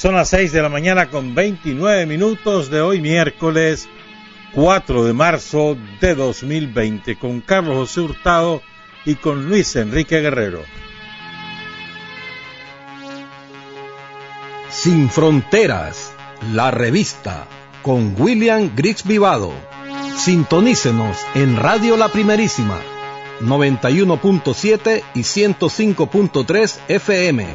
Son las 6 de la mañana con 29 minutos de hoy miércoles 4 de marzo de 2020 con Carlos José Hurtado y con Luis Enrique Guerrero. Sin Fronteras, la revista con William Griggs Vivado. Sintonícenos en Radio La Primerísima 91.7 y 105.3 FM.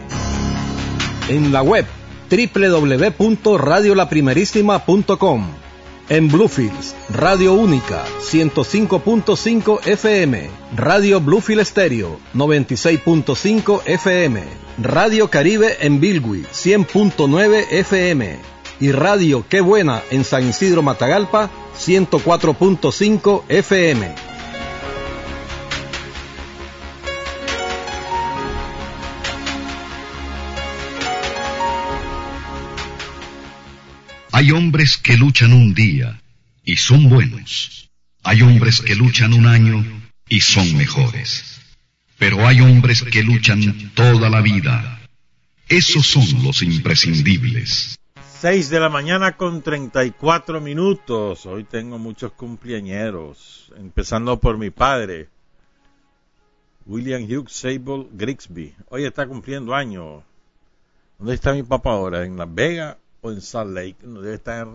En la web www.radiolaprimerísima.com. En Bluefields, Radio Única 105.5 FM, Radio Bluefield Stereo 96.5 FM, Radio Caribe en Bilwi 100.9 FM y Radio Qué Buena en San Isidro Matagalpa 104.5 FM. Hay hombres que luchan un día y son buenos. Hay hombres que luchan un año y son mejores. Pero hay hombres que luchan toda la vida. Esos son los imprescindibles. 6 de la mañana con 34 minutos. Hoy tengo muchos cumpleañeros, empezando por mi padre, William Hughes Sable Grigsby. Hoy está cumpliendo años. ¿Dónde está mi papá ahora? ¿En Las Vegas o en Salt Lake? No debe estar,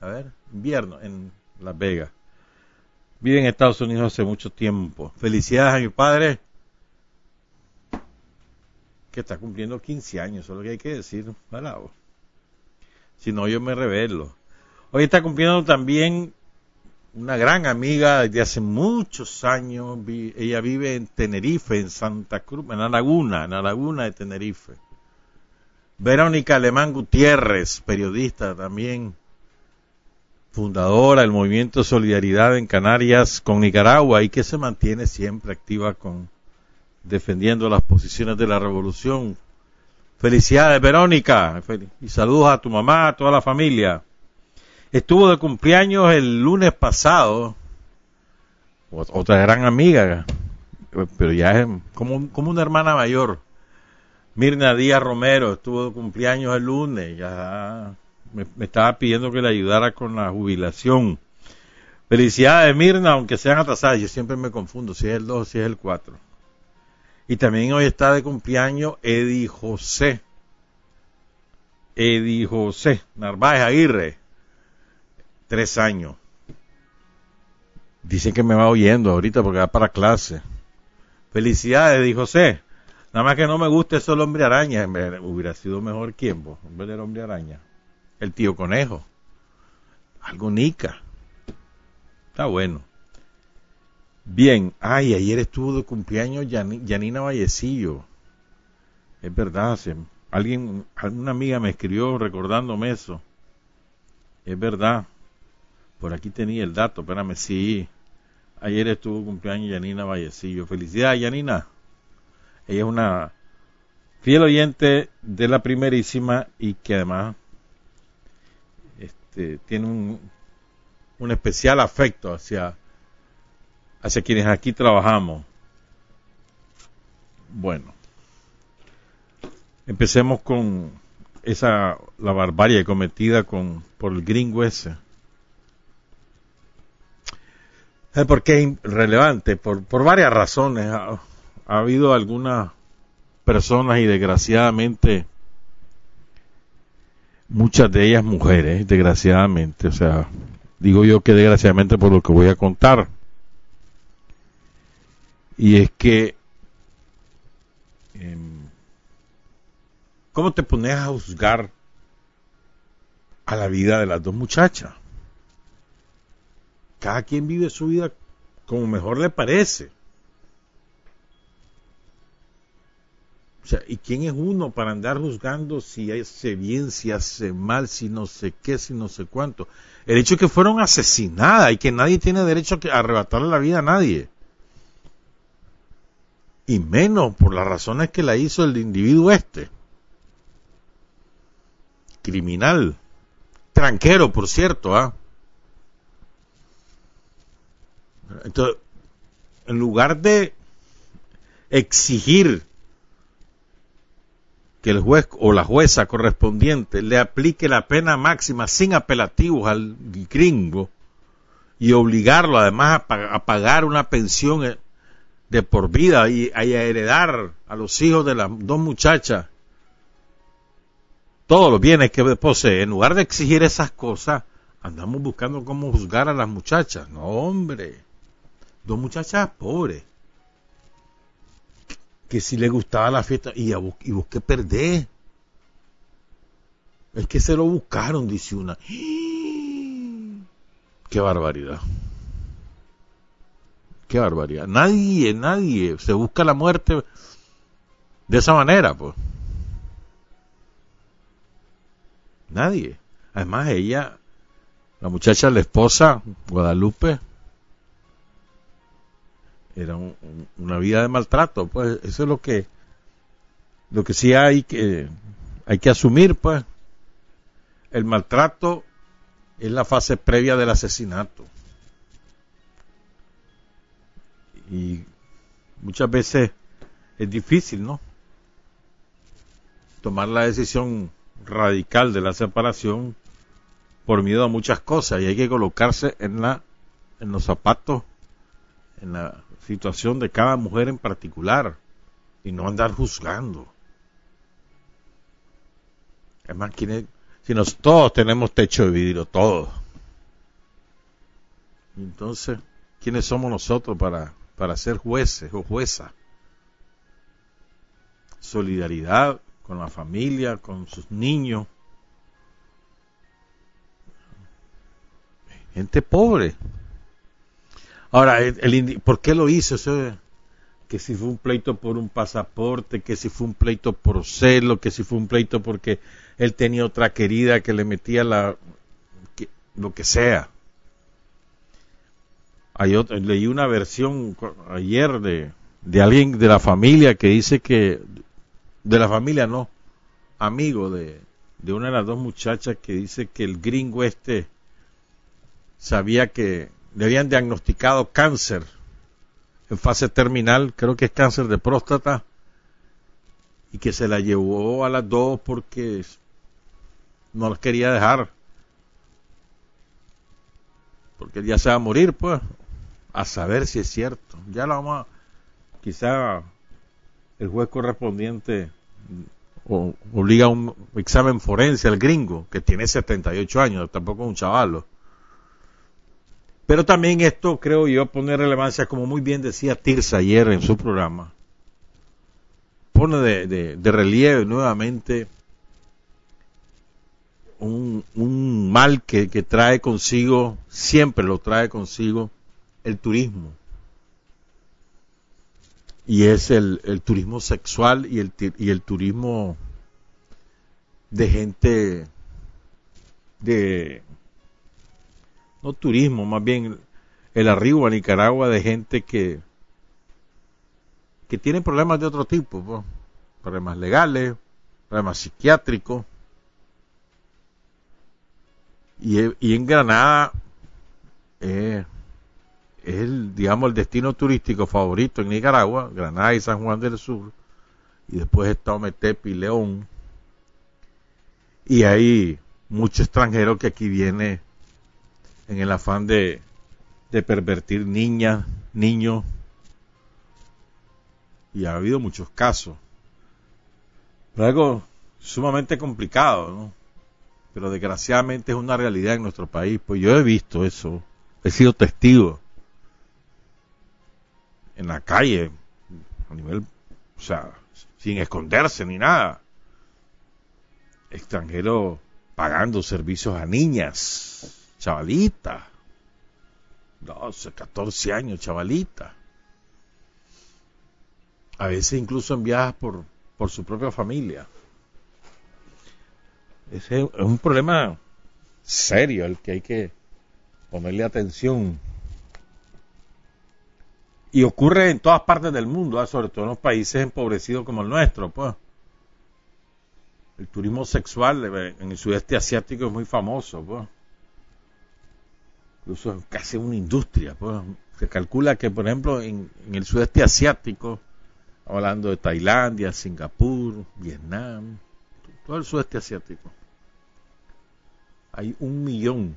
a ver, invierno en Las Vegas. Vive en Estados Unidos hace mucho tiempo. Felicidades a mi padre, que está cumpliendo 15 años, eso es lo que hay que decir. Bravo. Si no, yo me revelo. Hoy está cumpliendo también una gran amiga desde hace muchos años. Ella vive en Tenerife, en Santa Cruz, en la laguna, en la laguna de Tenerife. Verónica Alemán Gutiérrez, periodista también, fundadora del movimiento Solidaridad en Canarias con Nicaragua y que se mantiene siempre activa con defendiendo las posiciones de la revolución. Felicidades, Verónica, y saludos a tu mamá, a toda la familia. Estuvo de cumpleaños el lunes pasado, ot- otra gran amiga, pero ya es como, como una hermana mayor. Mirna Díaz Romero estuvo de cumpleaños el lunes, ya me, me estaba pidiendo que le ayudara con la jubilación. Felicidades, Mirna, aunque sean atrasadas, yo siempre me confundo si es el 2 o si es el 4. Y también hoy está de cumpleaños Eddie José. Eddie José Narváez Aguirre. Tres años. Dicen que me va oyendo ahorita porque va para clase. Felicidades, Eddie José. Nada más que no me gusta eso el hombre araña. Hubiera sido mejor quién, vos, en vez del hombre araña. El tío conejo. Algo nica. Está bueno. Bien, ay, ayer estuvo de cumpleaños Yani- Yanina Vallecillo. Es verdad, alguien, alguna amiga me escribió recordándome eso. Es verdad. Por aquí tenía el dato, espérame, sí. Ayer estuvo cumpleaños Yanina Vallecillo. Felicidades, Yanina. Ella es una fiel oyente de la primerísima y que además este, tiene un, un especial afecto hacia hacia quienes aquí trabajamos. Bueno, empecemos con esa la barbarie cometida con por el gringo ese. ¿Sabe por qué es relevante? Por, por varias razones. Ha, ha habido algunas personas y desgraciadamente muchas de ellas mujeres, desgraciadamente, o sea, digo yo que desgraciadamente por lo que voy a contar. Y es que, em, ¿cómo te pones a juzgar a la vida de las dos muchachas? Cada quien vive su vida como mejor le parece. O sea, ¿y quién es uno para andar juzgando si hace bien, si hace mal, si no sé qué, si no sé cuánto? El hecho de que fueron asesinadas y que nadie tiene derecho a arrebatarle la vida a nadie. Y menos por las razones que la hizo el individuo este. Criminal. Tranquero, por cierto, ¿ah? Entonces, en lugar de exigir que el juez o la jueza correspondiente le aplique la pena máxima sin apelativos al gringo y obligarlo además a, pagar una pensión eh, de por vida y a heredar a los hijos de las dos muchachas todos los bienes que posee, en lugar de exigir esas cosas, andamos buscando cómo juzgar a las muchachas. No, hombre, dos muchachas pobres que si le gustaba la fiesta, y, a, y vos qué perdés. Es que se lo buscaron, dice una. ¡Qué barbaridad! ¡Qué barbaridad! Nadie, nadie se busca la muerte de esa manera, pues. Nadie. Además, ella, la muchacha, la esposa, Guadalupe, era una vida de maltrato, pues eso es lo que lo que sí hay que hay que asumir, pues el maltrato es la fase previa del asesinato. Y muchas veces es difícil, ¿no? Tomar la decisión radical de la separación por miedo a muchas cosas y hay que colocarse en la en los zapatos en la situación de cada mujer en particular y no andar juzgando. Es más, si nos, todos tenemos techo de vidrio, todos. Entonces, ¿quiénes somos nosotros para, para ser jueces o juezas? Solidaridad con la familia, con sus niños. Gente pobre, Ahora, el, ¿por qué lo hizo? que si fue un pleito por un pasaporte, que si fue un pleito por celo, que si fue un pleito porque él tenía otra querida que le metía la lo que sea. Hay leí una versión ayer de, de alguien de la familia que dice que de la familia no, amigo de, de una de las dos muchachas que dice que el gringo este sabía que le habían diagnosticado cáncer en fase terminal, creo que es cáncer de próstata, y que se la llevó a las dos porque no las quería dejar. Porque ya se va a morir, pues, a saber si es cierto. Ya la vamos a, quizá el juez correspondiente obliga a un examen forense al gringo, que tiene 78 años, tampoco es un chavalo pero también esto creo yo pone relevancia, como muy bien decía Tirsa ayer en su programa, pone de, relieve nuevamente un, mal que, trae consigo, siempre lo trae consigo, el turismo. Y es el, el turismo sexual y el, y el turismo de gente de no turismo, más bien el arribo a Nicaragua de gente que, que tiene problemas de otro tipo, pues. problemas legales, problemas psiquiátricos. Y, en Granada eh, es el, digamos, el destino turístico favorito en Nicaragua, Granada y San Juan del Sur, y después está Ometepe y León. Y hay mucho extranjero que aquí viene en el afán de, de pervertir niñas, niños. Y ha habido muchos casos. Algo sumamente complicado, ¿no? pero desgraciadamente es una realidad en nuestro país. Pues yo he visto eso, he sido testigo en la calle, a nivel, o sea, sin esconderse ni nada. Extranjeros pagando servicios a niñas, chavalitas, 12, 14 años, chavalitas. A veces incluso enviadas por, por su propia familia. Ese es un problema serio al que hay que ponerle atención. Y ocurre en todas partes del mundo, ¿ah? sobre todo en los países empobrecidos como el nuestro. Pues. El turismo sexual en el sudeste asiático es muy famoso. Pues. Incluso casi una industria. Pues. Se calcula que, por ejemplo, en, en el sudeste asiático, hablando de Tailandia, Singapur, Vietnam, todo el sudeste asiático, hay un millón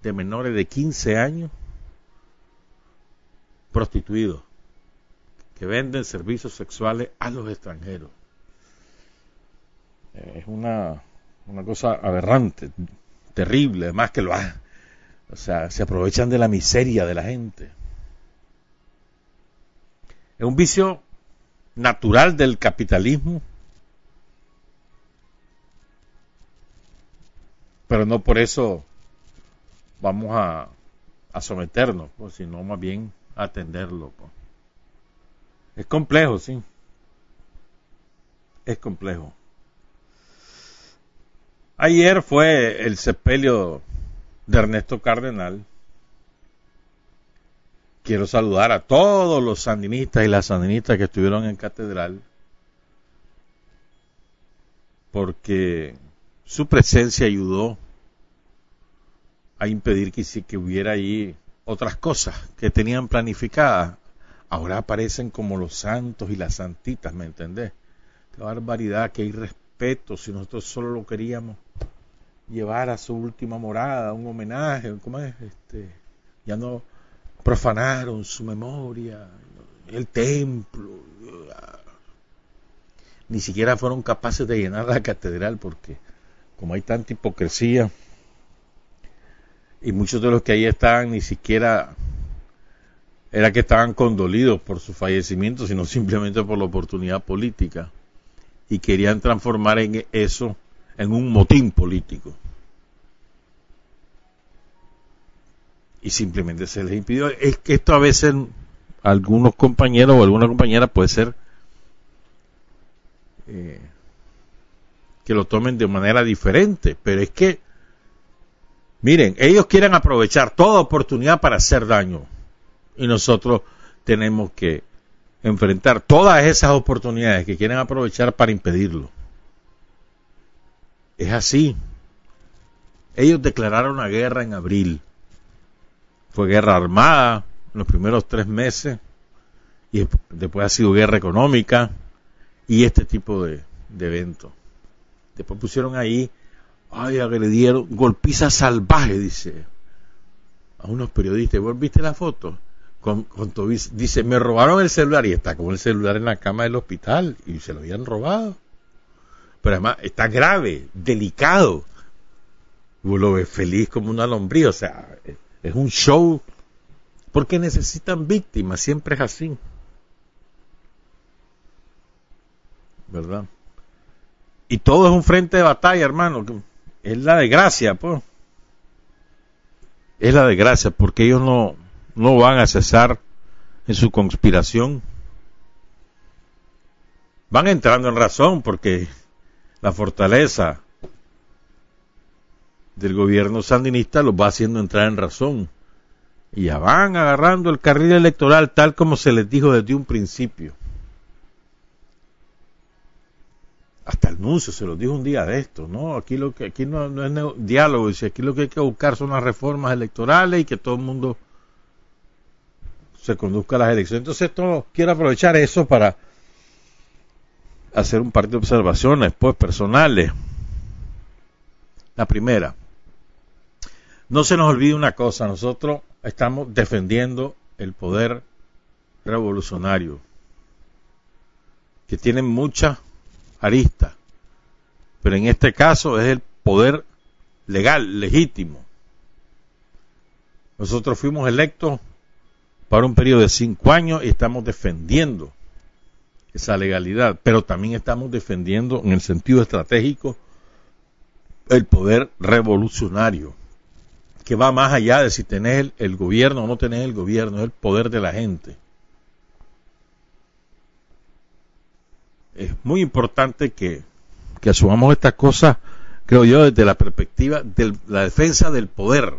de menores de 15 años prostituidos que venden servicios sexuales a los extranjeros. Es una, una cosa aberrante, terrible, además que lo ha, o sea, se aprovechan de la miseria de la gente. Es un vicio natural del capitalismo, pero no por eso vamos a, someternos, pues, sino más bien atenderlo. Pues. Es complejo, sí. Es complejo. Ayer fue el sepelio de Ernesto Cardenal. Quiero saludar a todos los sandinistas y las sandinistas que estuvieron en catedral, porque su presencia ayudó a impedir que, que hubiera ahí otras cosas que tenían planificadas. Ahora aparecen como los santos y las santitas, ¿me entendés? Qué barbaridad, qué irrespeto, si nosotros solo lo queríamos llevar a su última morada, un homenaje, ¿cómo es? Este, ya no profanaron su memoria, el templo, ni siquiera fueron capaces de llenar la catedral porque como hay tanta hipocresía y muchos de los que ahí estaban ni siquiera era que estaban condolidos por su fallecimiento, sino simplemente por la oportunidad política y querían transformar en eso en un motín político. Y simplemente se les impidió. Es que esto a veces algunos compañeros o alguna compañera puede ser eh, que lo tomen de manera diferente, pero es que, miren, ellos quieren aprovechar toda oportunidad para hacer daño y nosotros tenemos que enfrentar todas esas oportunidades que quieren aprovechar para impedirlo. Es así. Ellos declararon la guerra en abril. Fue guerra armada en los primeros tres meses y después ha sido guerra económica y este tipo de, eventos. Después pusieron ahí, ay, agredieron, golpiza salvaje, dice, a unos periodistas. ¿Vos viste la foto? Con, con dice, me robaron el celular y está con el celular en la cama del hospital y se lo habían robado pero además está grave, delicado. Vos lo ves feliz como una lombriz, o sea, es un show, porque necesitan víctimas, siempre es así. ¿Verdad? Y todo es un frente de batalla, hermano. Es la desgracia, pues. Es la desgracia, porque ellos no, no van a cesar en su conspiración. Van entrando en razón, porque la fortaleza del gobierno sandinista los va haciendo entrar en razón. Y ya van agarrando el carril electoral tal como se les dijo desde un principio. Hasta el anuncio se los dijo un día de esto, ¿no? Aquí lo que aquí no, es diálogo, aquí lo que hay que buscar son las reformas electorales y que todo el mundo se conduzca a las elecciones. Entonces, esto quiero aprovechar eso para hacer un par de observaciones, pues, personales. La primera, no se nos olvide una cosa, nosotros estamos defendiendo el poder revolucionario, que tiene muchas aristas, pero en este caso es el poder legal, legítimo. Nosotros fuimos electos para un periodo de cinco años y estamos defendiendo esa legalidad, pero también estamos defendiendo en el sentido estratégico el poder revolucionario, que va más allá de si tenés el, gobierno o no tenés el gobierno, es el poder de la gente. Es muy importante que, que asumamos estas cosas, creo yo, desde la perspectiva de la defensa del poder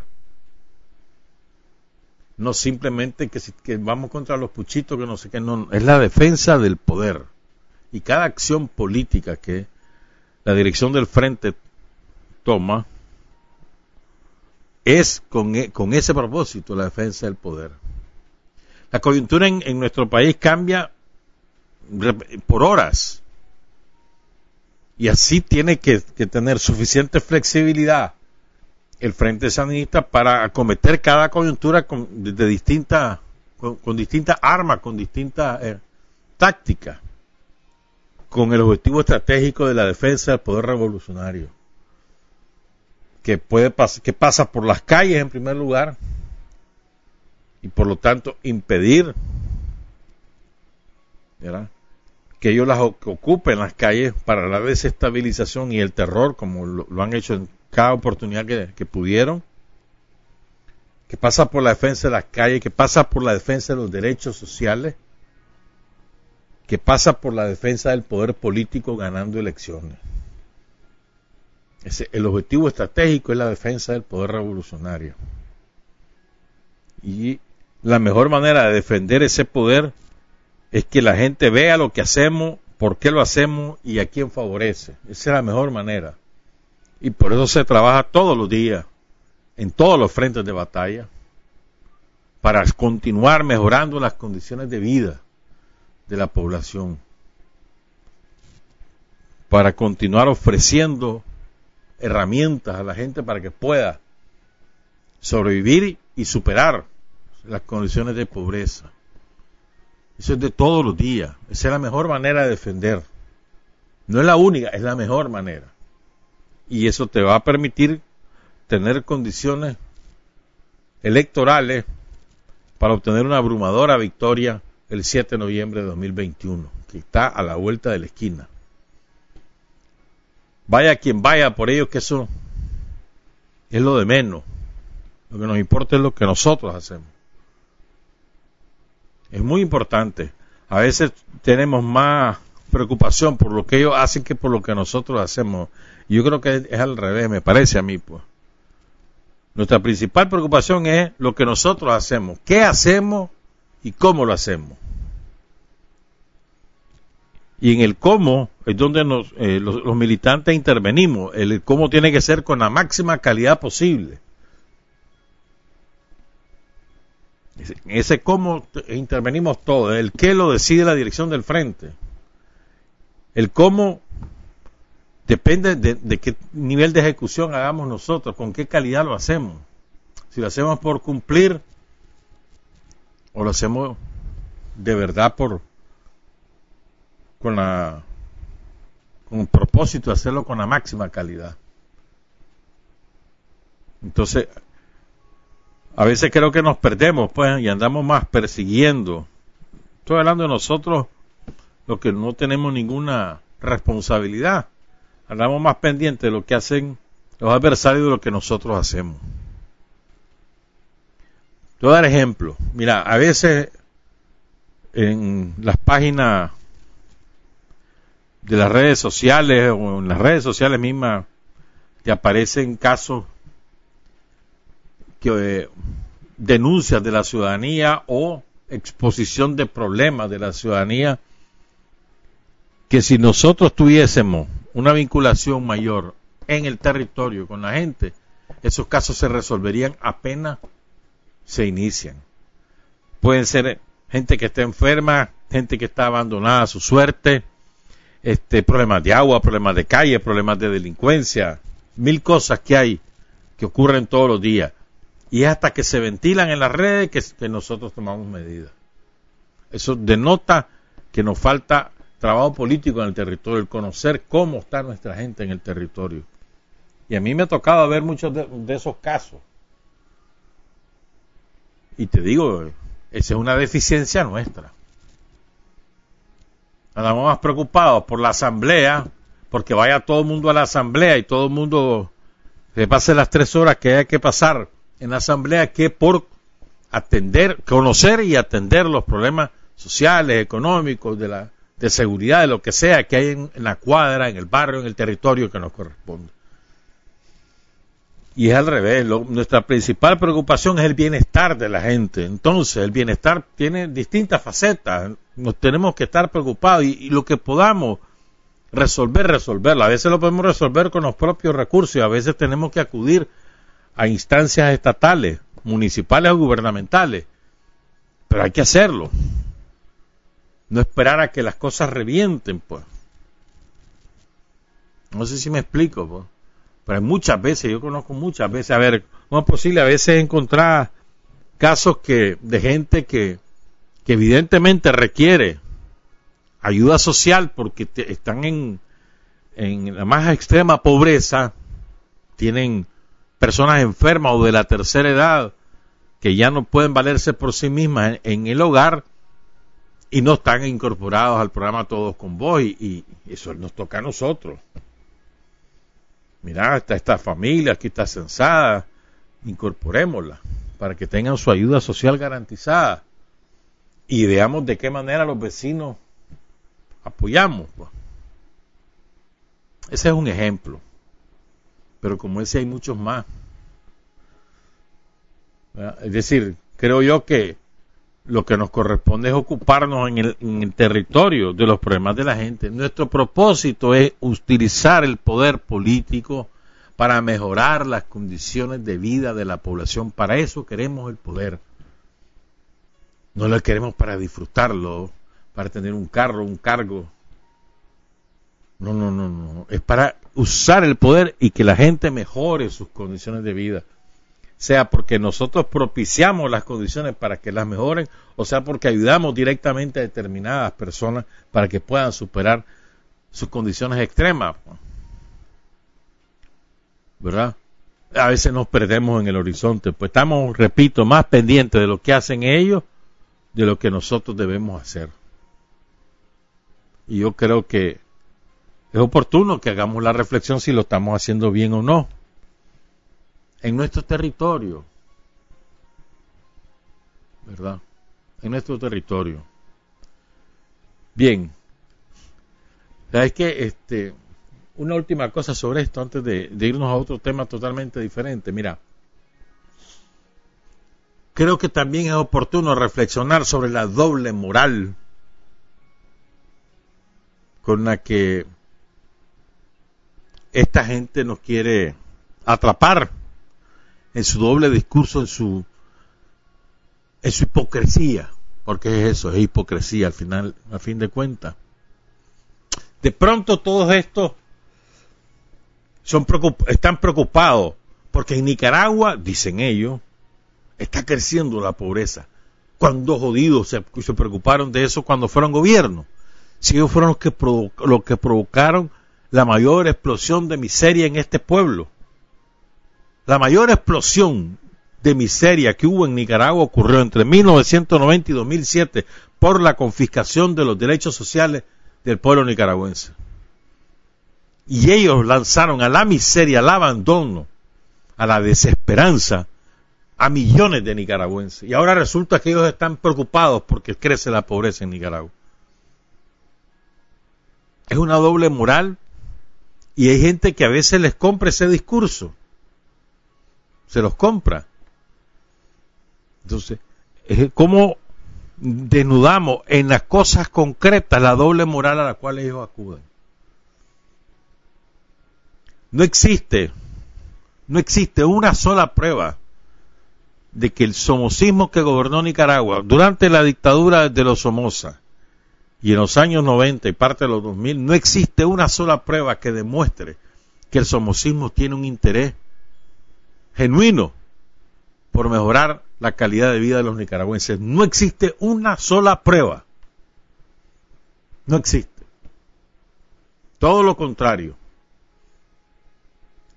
no simplemente que, que, vamos contra los puchitos, que no sé qué, no, es la defensa del poder. Y cada acción política que la dirección del frente toma es con, e, con ese propósito, la defensa del poder. La coyuntura en, nuestro país cambia por horas. Y así tiene que tener suficiente flexibilidad el Frente Sandinista para acometer cada coyuntura con, de, distintas con, distintas armas, con distintas eh, tácticas, con el objetivo estratégico de la defensa del poder revolucionario, que puede que pasa por las calles en primer lugar y por lo tanto impedir que ellos las ocupen las calles para la desestabilización y el terror, como lo, lo han hecho en cada oportunidad que, pudieron, que pasa por la defensa de las calles, que pasa por la defensa de los derechos sociales, que pasa por la defensa del poder político ganando elecciones. el objetivo estratégico es la defensa del poder revolucionario. Y la mejor manera de defender ese poder es que la gente vea lo que hacemos, por qué lo hacemos y a quién favorece. Esa es la mejor manera. Y por eso se trabaja todos los días, en todos los frentes de batalla, para continuar mejorando las condiciones de vida de la población, para continuar ofreciendo herramientas a la gente para que pueda sobrevivir y superar las condiciones de pobreza. Eso es de todos los días. Esa es la mejor manera de defender. No es la única, es la mejor manera y eso te va a permitir tener condiciones electorales para obtener una abrumadora victoria el 7 de noviembre de 2021, que está a la vuelta de la esquina. Vaya quien vaya por ello, que eso es lo de menos. Lo que nos importa es lo que nosotros hacemos. Es muy importante. A veces tenemos más preocupación por lo que ellos hacen que por lo que nosotros hacemos. Yo creo que es al revés, me parece a mí, pues. Nuestra principal preocupación es lo que nosotros hacemos, qué hacemos y cómo lo hacemos. Y en el cómo es donde eh, los, militantes intervenimos. El cómo tiene que ser con la máxima calidad posible. En ese cómo intervenimos todos. El qué lo decide la dirección del frente. El cómo Depende de, qué nivel de ejecución hagamos nosotros, con qué calidad lo hacemos. Si lo hacemos por cumplir o lo hacemos de verdad por con la con el propósito de hacerlo con la máxima calidad. Entonces, a veces creo que nos perdemos pues y andamos más persiguiendo. Estoy hablando de nosotros los que no tenemos ninguna responsabilidad andamos más pendientes de lo que hacen los adversarios de lo que nosotros hacemos. Te voy a dar ejemplo. Mira, a veces en las páginas de las redes sociales o en las redes sociales mismas te aparecen casos que eh, denuncias de la ciudadanía o exposición de problemas de la ciudadanía que si nosotros tuviésemos una vinculación mayor en el territorio con la gente, esos casos se resolverían apenas se inician. Pueden ser gente que está enferma, gente que está abandonada a su suerte, este, problemas de agua, problemas de calle, problemas de delincuencia, mil cosas que hay que ocurren todos los días. Y es hasta que se ventilan en las redes que, que nosotros tomamos medidas. Eso denota que nos falta trabajo político en el territorio, el conocer cómo está nuestra gente en el territorio. Y a mí me ha tocado ver muchos de, esos casos. Y te digo, esa es una deficiencia nuestra. Andamos más preocupados por la asamblea, porque vaya todo el mundo a la asamblea y todo el mundo se pase las tres horas que hay que pasar en la asamblea, que por atender, conocer y atender los problemas sociales, económicos, de la de seguridad, de lo que sea que hay en, la cuadra, en el barrio, en el territorio que nos corresponde. Y es al revés, nuestra principal preocupación es el bienestar de la gente. Entonces, el bienestar tiene distintas facetas. Nos tenemos que estar preocupados y, y lo que podamos resolver, resolverlo. A veces lo podemos resolver con los propios recursos y a veces tenemos que acudir a instancias estatales, municipales o gubernamentales. Pero hay que hacerlo. No esperar a que las cosas revienten, pues. No sé si me explico, pues. Pero muchas veces, yo conozco muchas veces, a ver, no es posible a veces encontrar casos que de gente que, que evidentemente requiere ayuda social porque están en, en la más extrema pobreza, tienen personas enfermas o de la tercera edad que ya no pueden valerse por sí mismas en el hogar y no están incorporados al programa Todos con Vos y, eso nos toca a nosotros. Mira, está esta familia, aquí está censada, incorporémosla para que tengan su ayuda social garantizada y veamos de qué manera los vecinos apoyamos. pues. Ese es un ejemplo, pero como ese hay muchos más. Es decir, creo yo que lo que nos corresponde es ocuparnos en el, territorio de los problemas de la gente. Nuestro propósito es utilizar el poder político para mejorar las condiciones de vida de la población. Para eso queremos el poder. No lo queremos para disfrutarlo, para tener un carro, un cargo. No, no, no, no. Es para usar el poder y que la gente mejore sus condiciones de vida sea porque nosotros propiciamos las condiciones para que las mejoren, o sea porque ayudamos directamente a determinadas personas para que puedan superar sus condiciones extremas. ¿Verdad? A veces nos perdemos en el horizonte, pues estamos, repito, más pendientes de lo que hacen ellos de lo que nosotros debemos hacer. Y yo creo que es oportuno que hagamos la reflexión si lo estamos haciendo bien o no en nuestro territorio. ¿Verdad? En nuestro territorio. Bien. ¿Sabes qué? Este, una última cosa sobre esto antes de irnos a otro tema totalmente diferente. Mira, creo que también es oportuno reflexionar sobre la doble moral con la que esta gente nos quiere atrapar en su doble discurso, en su, en su hipocresía, porque es eso, es hipocresía al final, a fin de cuentas. De pronto todos estos son están preocupados porque en Nicaragua, dicen ellos, está creciendo la pobreza. Cuando jodidos se, se preocuparon de eso cuando fueron gobierno. Si ellos fueron los que, los que provocaron la mayor explosión de miseria en este pueblo. La mayor explosión de miseria que hubo en Nicaragua ocurrió entre 1990 y 2007 por la confiscación de los derechos sociales del pueblo nicaragüense. Y ellos lanzaron a la miseria, al abandono, a la desesperanza a millones de nicaragüenses. Y ahora resulta que ellos están preocupados porque crece la pobreza en Nicaragua. Es una doble moral y hay gente que a veces les compra ese discurso se los compra. Entonces, es como desnudamos en las cosas concretas la doble moral a la cual ellos acuden. No existe, no existe una sola prueba de que el somocismo que gobernó Nicaragua durante la dictadura de los Somoza y en los años 90 y parte de los 2000, no existe una sola prueba que demuestre que el somocismo tiene un interés genuino por mejorar la calidad de vida de los nicaragüenses. No existe una sola prueba. No existe. Todo lo contrario.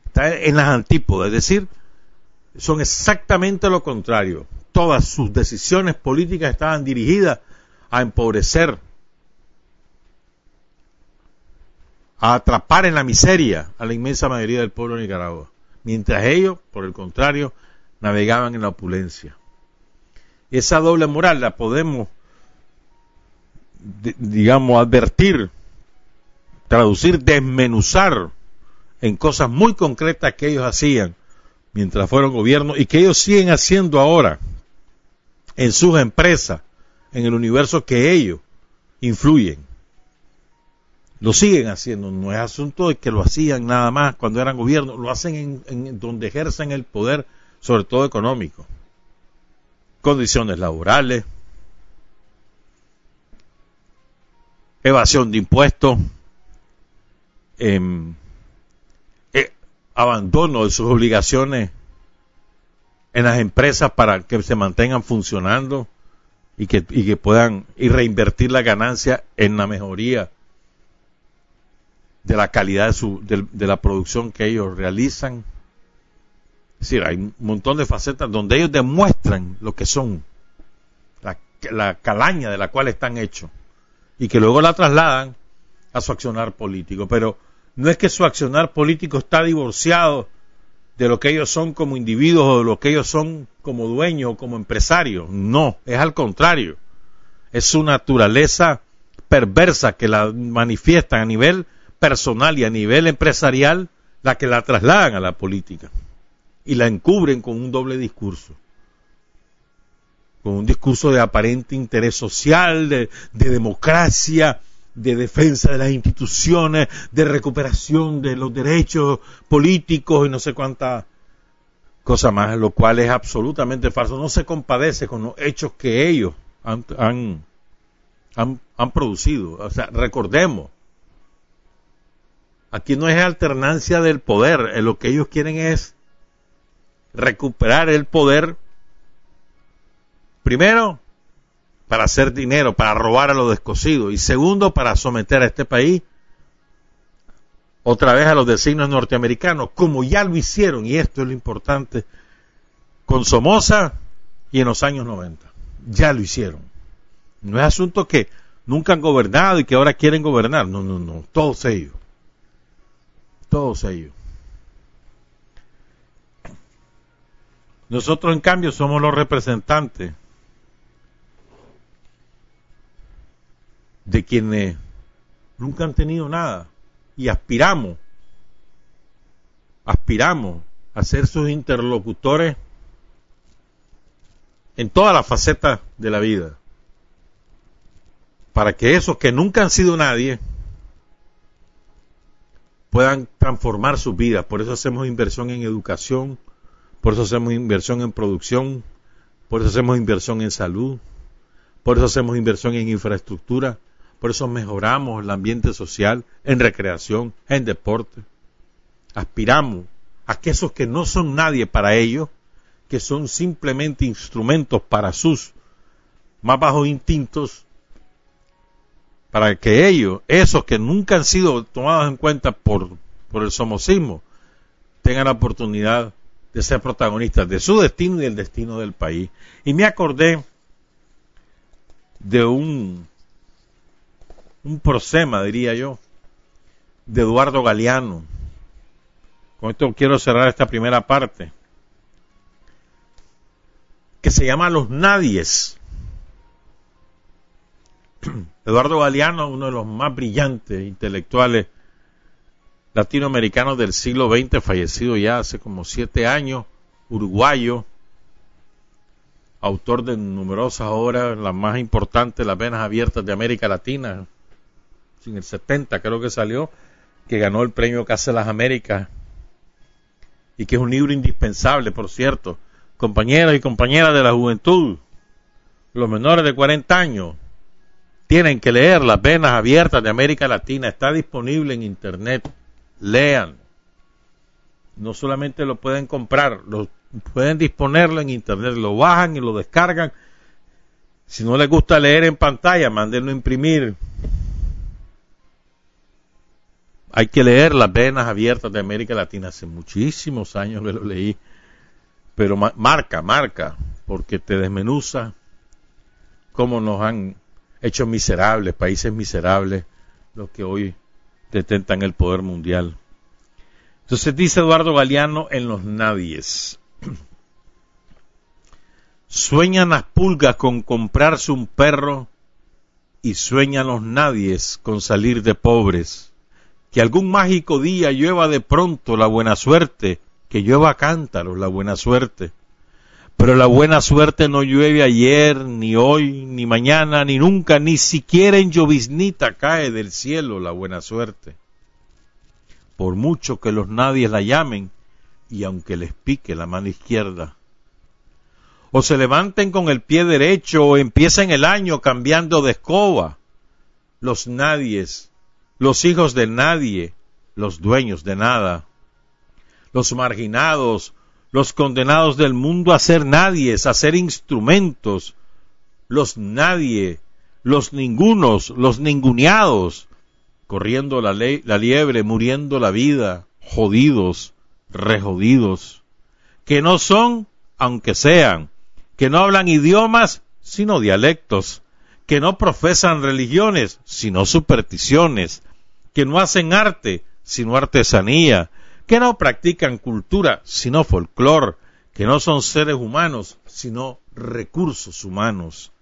está en las antípodas, es decir, son exactamente lo contrario. Todas sus decisiones políticas estaban dirigidas a empobrecer, a atrapar en la miseria a la inmensa mayoría del pueblo de Nicaragua, mientras ellos, por el contrario, navegaban en la opulencia. Esa doble moral la podemos, digamos, advertir, traducir, desmenuzar en cosas muy concretas que ellos hacían mientras fueron gobierno y que ellos siguen haciendo ahora en sus empresas, en el universo que ellos influyen. Lo siguen haciendo, no es asunto de que lo hacían nada más cuando eran gobierno, lo hacen en, donde ejercen el poder, sobre todo económico. Condiciones laborales, evasión de impuestos, eh, abandono de sus obligaciones en las empresas para que se mantengan funcionando y que, y que puedan y reinvertir la ganancia en la mejoría de la calidad de, su, de, la producción que ellos realizan. Es decir, hay un montón de facetas donde ellos demuestran lo que son, la, la calaña de la cual están hechos, y que luego la trasladan a su accionar político. Pero no es que su accionar político está divorciado de lo que ellos son como individuos o de lo que ellos son como dueños o como empresarios. No, es al contrario. Es su naturaleza perversa que la manifiestan a nivel personal y a nivel empresarial la que la trasladan a la política y la encubren con un doble discurso con un discurso de aparente interés social, de, de democracia, de defensa de las instituciones, de recuperación de los derechos políticos y no sé cuánta cosa más, lo cual es absolutamente falso. No se compadece con los hechos que ellos han, han, han, han producido. O sea, recordemos, aquí no es alternancia del poder, eh, lo que ellos quieren es recuperar el poder primero para hacer dinero, para robar a los descosidos, y segundo, para someter a este país otra vez a los designios norteamericanos, como ya lo hicieron, y esto es lo importante, con Somoza y en los años 90. Ya lo hicieron. No es asunto que nunca han gobernado y que ahora quieren gobernar. No, no, no. Todos ellos. Todos ellos. Nosotros, en cambio, somos los representantes de quienes nunca han tenido nada y aspiramos, aspiramos a ser sus interlocutores en todas las facetas de la vida, para que esos que nunca han sido nadie puedan transformar sus vidas. Por eso hacemos inversión en educación, por eso hacemos inversión en producción, por eso hacemos inversión en salud, por eso hacemos inversión en infraestructura, por eso mejoramos el ambiente social, en recreación, en deporte. Aspiramos a que esos que no son nadie para ellos, que son simplemente instrumentos para sus más bajos instintos, para que ellos, esos que nunca han sido tomados en cuenta por, por el somocismo, tengan la oportunidad de ser protagonistas de su destino y del destino del país. Y me acordé de un un prosema, diría yo, de Eduardo Galeano. Con esto quiero cerrar esta primera parte, que se llama Los Nadies. Eduardo Galeano, uno de los más brillantes intelectuales latinoamericanos del siglo XX, fallecido ya hace como siete años, uruguayo, autor de numerosas obras, las más importantes, Las Venas Abiertas de América Latina, en el 70 creo que salió, que ganó el premio Casa de las Américas y que es un libro indispensable, por cierto. Compañeros y compañeras de la juventud, los menores de 40 años, tienen que leer Las Venas Abiertas de América Latina. Está disponible en Internet. Lean. No solamente lo pueden comprar, lo pueden disponerlo en Internet. Lo bajan y lo descargan. Si no les gusta leer en pantalla, mándenlo a imprimir hay que leer Las Venas Abiertas de América Latina. Hace muchísimos años que lo leí. Pero marca, marca, porque te desmenuza cómo nos han hecho miserables, países miserables, los que hoy detentan el poder mundial. Entonces dice Eduardo Galeano en Los Nadies. Sueñan las pulgas con comprarse un perro y sueñan los nadies con salir de pobres. Que algún mágico día llueva de pronto la buena suerte, que llueva cántaros la buena suerte. Pero la buena suerte no llueve ayer, ni hoy, ni mañana, ni nunca, ni siquiera en lloviznita cae del cielo la buena suerte. Por mucho que los nadies la llamen, y aunque les pique la mano izquierda, o se levanten con el pie derecho o empiecen el año cambiando de escoba. Los nadies, los hijos de nadie, los dueños de nada, los marginados, los condenados del mundo a ser nadies, a ser instrumentos, los nadie, los ningunos, los ninguneados, corriendo la, la liebre, muriendo la vida, jodidos, rejodidos, que no son, aunque sean, que no hablan idiomas, sino dialectos, que no profesan religiones, sino supersticiones, que no hacen arte, sino artesanía, que no practican cultura, sino folclor, que no son seres humanos, sino recursos humanos,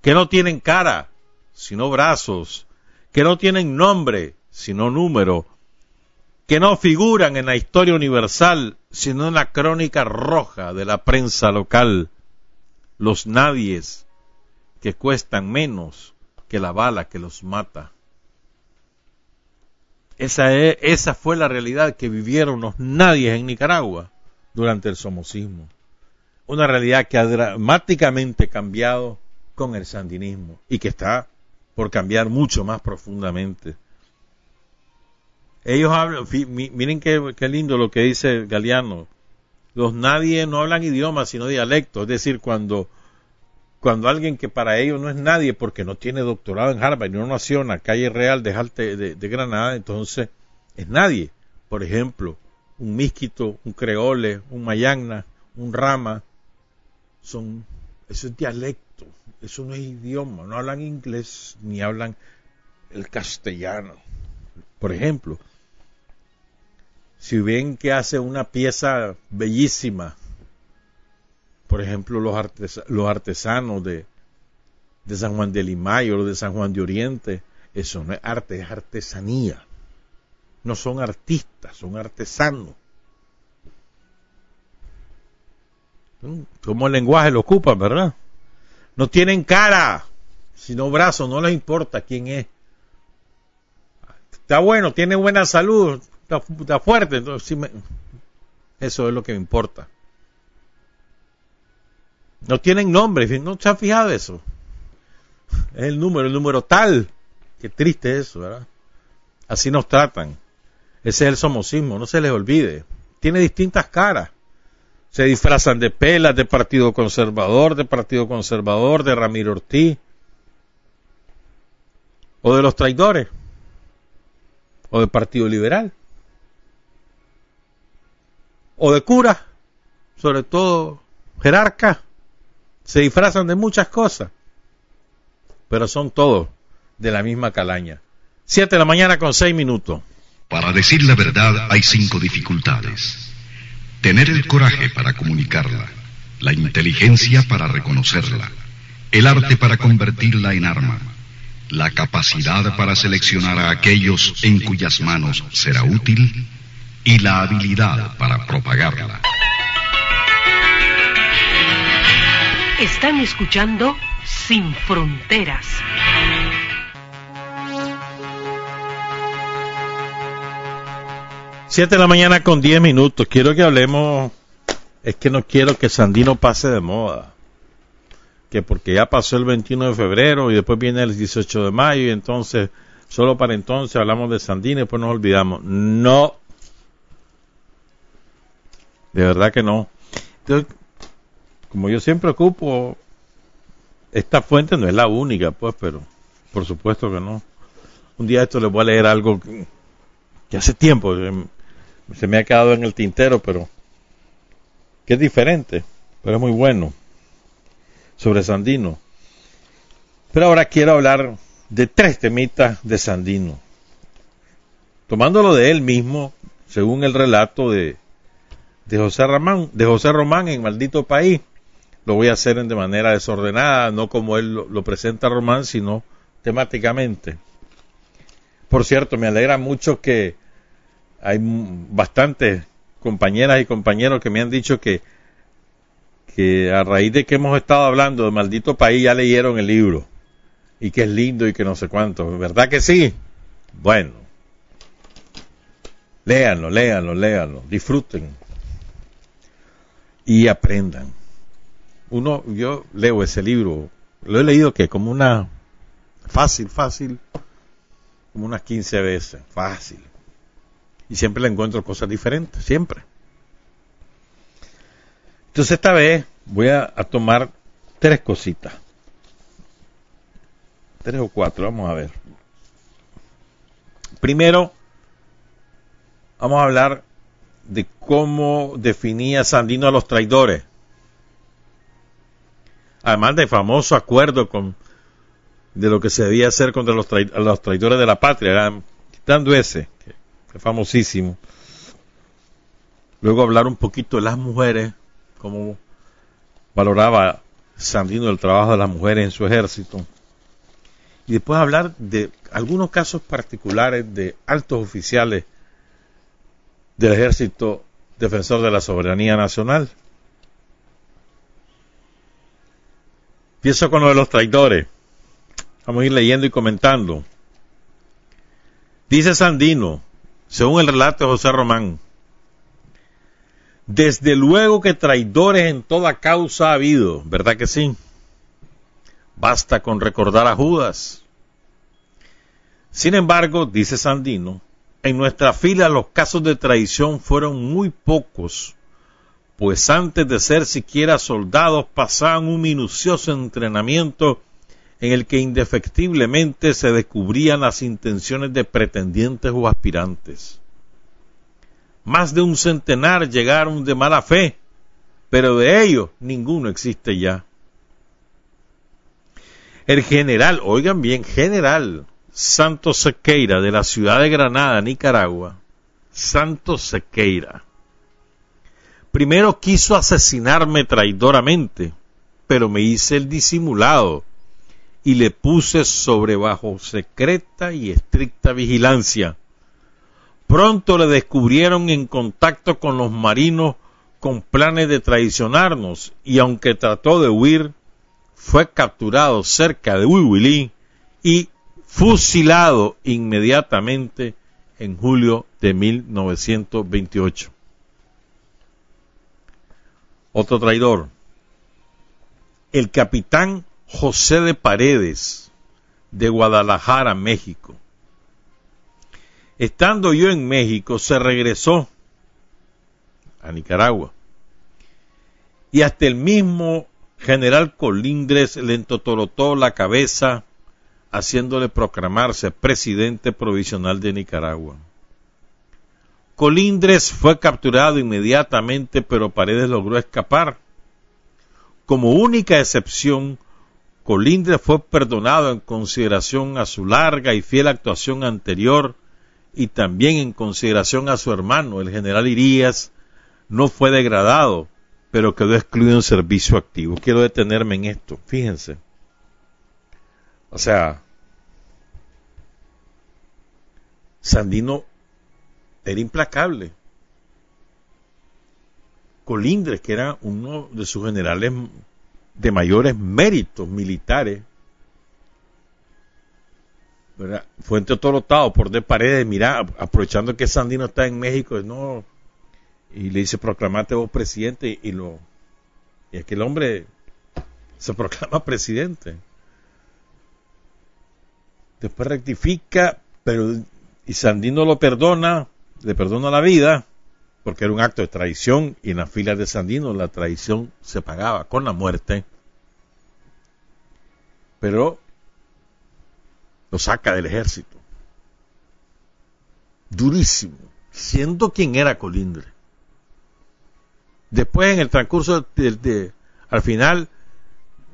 que no tienen cara, sino brazos, que no tienen nombre, sino número, que no figuran en la historia universal, sino en la crónica roja de la prensa local, los nadies que cuestan menos que la bala que los mata. Esa, es, esa fue la realidad que vivieron los nadies en Nicaragua durante el somocismo. Una realidad que ha dramáticamente cambiado con el sandinismo y que está por cambiar mucho más profundamente. Ellos hablan, miren qué, qué lindo lo que dice Galeano, los nadie no hablan idiomas sino dialectos, es decir, cuando cuando alguien que para ellos no es nadie porque no tiene doctorado en Harvard y no nació en la calle real de, de, Granada, entonces es nadie. Por ejemplo, un misquito, un creole, un mayagna, un rama, son, eso es dialecto, eso no es idioma, no hablan inglés ni hablan el castellano. Por ejemplo, si ven que hace una pieza bellísima, por ejemplo, los, los artesanos de, San Juan de Limayo o de San Juan de Oriente, eso no es arte, es artesanía. No son artistas, son artesanos. Mm, como el lenguaje lo ocupan, ¿verdad? No tienen cara, sino brazos, no les importa quién es. Está bueno, tiene buena salud, está, fuerte, eso es lo que me importa. No tienen nombre, no se ha fijado eso. Es el número, el número tal. Qué triste eso, ¿verdad? Así nos tratan. Ese es el somocismo, no se les olvide. Tiene distintas caras. Se disfrazan de pelas, de Partido Conservador, de Partido Conservador, de Ramiro Ortiz. O de los traidores. O del Partido Liberal o de cura, sobre todo jerarca, se disfrazan de muchas cosas, pero son todos de la misma calaña. Siete de la mañana con seis minutos. Para decir la verdad hay cinco dificultades. Tener el coraje para comunicarla, la inteligencia para reconocerla, el arte para convertirla en arma, la capacidad para seleccionar a aquellos en cuyas manos será útil y la habilidad para propagarla. Están escuchando Sin Fronteras. Siete de la mañana con diez minutos. Quiero que hablemos. Es que no quiero que Sandino pase de moda. Que porque ya pasó el 21 de febrero y después viene el 18 de mayo y entonces, solo para entonces hablamos de Sandino y después nos olvidamos. No de verdad que no. Entonces, como yo siempre ocupo, esta fuente no es la única, pues, pero por supuesto que no. Un día esto les voy a leer algo que, hace tiempo se me ha quedado en el tintero, pero que es diferente, pero es muy bueno, sobre Sandino. Pero ahora quiero hablar de tres temitas de Sandino, tomándolo de él mismo, según el relato de, de José Román, de José Román en Maldito País. Lo voy a hacer de manera desordenada, no como él lo, lo presenta Román, sino temáticamente. Por cierto, me alegra mucho que hay bastantes compañeras y compañeros que me han dicho que, que a raíz de que hemos estado hablando de maldito país ya leyeron el libro y que es lindo y que no sé cuánto. ¿Verdad que sí? Bueno, léanlo, léanlo, léanlo, disfruten y aprendan. Uno, yo leo ese libro, lo he leído que como una fácil, fácil, como unas 15 veces, fácil. Y siempre le encuentro cosas diferentes, siempre. Entonces esta vez voy a, tomar tres cositas. Tres o cuatro, vamos a ver. Primero, vamos a hablar de cómo definía Sandino a los traidores. Además del famoso acuerdo con de lo que se debía hacer contra los, los traidores de la patria, quitando ese, que es famosísimo. Luego hablar un poquito de las mujeres, cómo valoraba Sandino el trabajo de las mujeres en su ejército. Y después hablar de algunos casos particulares de altos oficiales del ejército defensor de la soberanía nacional. Empiezo con lo de los traidores. Vamos a ir leyendo y comentando. Dice Sandino, según el relato de José Román, desde luego que traidores en toda causa ha habido, ¿verdad que sí? Basta con recordar a Judas. Sin embargo, dice Sandino, en nuestra fila los casos de traición fueron muy pocos, pues antes de ser siquiera soldados pasaban un minucioso entrenamiento en el que indefectiblemente se descubrían las intenciones de pretendientes o aspirantes. Más de un centenar llegaron de mala fe, pero de ellos ninguno existe ya. El general, oigan bien, general Santos Sequeira de la ciudad de Granada, Nicaragua, Santos Sequeira, primero quiso asesinarme traidoramente, pero me hice el disimulado y le puse sobre bajo secreta y estricta vigilancia. Pronto le descubrieron en contacto con los marinos con planes de traicionarnos y aunque trató de huir, fue capturado cerca de Huihuilí y fusilado inmediatamente en julio de 1928. Otro traidor, el capitán José de Paredes, de Guadalajara, México. Estando yo en México, se regresó a Nicaragua. Y hasta el mismo general Colindres le entotorotó la cabeza, haciéndole proclamarse presidente provisional de Nicaragua. Colindres fue capturado inmediatamente, pero Paredes logró escapar. Como única excepción, Colindres fue perdonado en consideración a su larga y fiel actuación anterior y también en consideración a su hermano, el general Irías, no fue degradado, pero quedó excluido en servicio activo. Quiero detenerme en esto, fíjense. O sea, Sandino era implacable. Colindres, que era uno de sus generales de mayores méritos militares, ¿verdad? fue entotorotado por de paredes, mira, aprovechando que Sandino está en México, no, y le dice, proclamate vos presidente, y lo, y es que el hombre se proclama presidente. Después rectifica, pero, y Sandino lo perdona, le perdona la vida, porque era un acto de traición y en las filas de Sandino la traición se pagaba con la muerte, pero lo saca del ejército. durísimo, siendo quien era Colindre. Después, en el transcurso de, al final,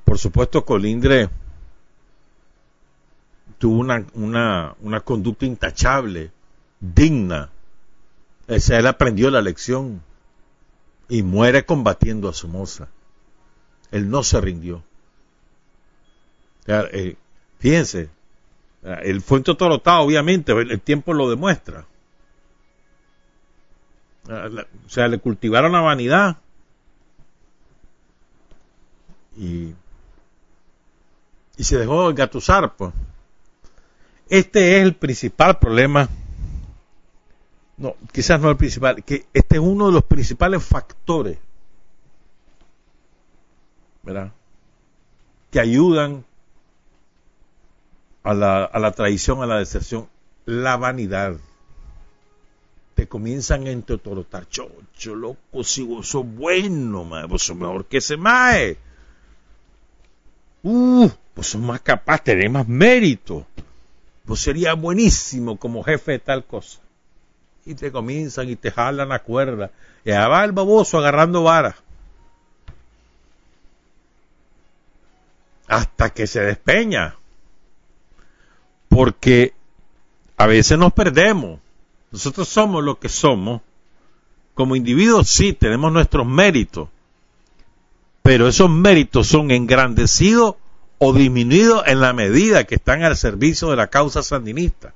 por supuesto, Colindre tuvo una, una, una conducta intachable, digna. Sea, él aprendió la lección y muere combatiendo a Somoza. Él no se rindió. Eh, fíjense, él fue totalotado, obviamente, el tiempo lo demuestra. O sea, le cultivaron la vanidad. Y, y se dejó engatusar, pues. Este es el principal problema. No, quizás no el principal, que este es uno de los principales factores, ¿verdad? Que ayudan a la, traición, a la deserción, la vanidad. Te comienzan a entotorotar, chocho, loco, si vos sos bueno, vos sos mejor que ese mae. Uh, vos sos más capaz, tenés más mérito. Vos serías buenísimo como jefe de tal cosa. Y te comienzan y te jalan la cuerda. Y allá va el baboso agarrando varas. Hasta que se despeña porque a veces nos perdemos. Nosotros somos lo que somos. Como individuos sí tenemos nuestros méritos, pero esos méritos son engrandecidos o disminuidos en la medida que están al servicio de la causa sandinista.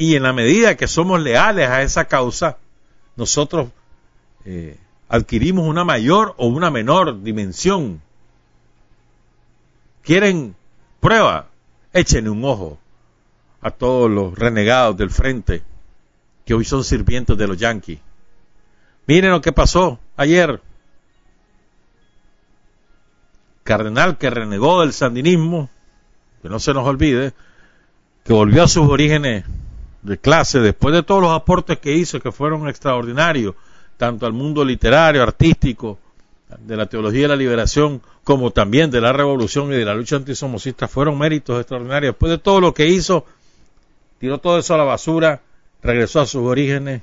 Y en la medida que somos leales a esa causa, nosotros eh, adquirimos una mayor o una menor dimensión. ¿Quieren prueba? Échenle un ojo a todos los renegados del frente que hoy son sirvientes de los yanquis. Miren lo que pasó ayer. Cardenal que renegó del sandinismo, que no se nos olvide, que volvió a sus orígenes de clase después de todos los aportes que hizo, que fueron extraordinarios, tanto al mundo literario, artístico, de la teología de la liberación, como también de la revolución y de la lucha antisomocista, fueron méritos extraordinarios. Después de todo lo que hizo, tiró todo eso a la basura, regresó a sus orígenes.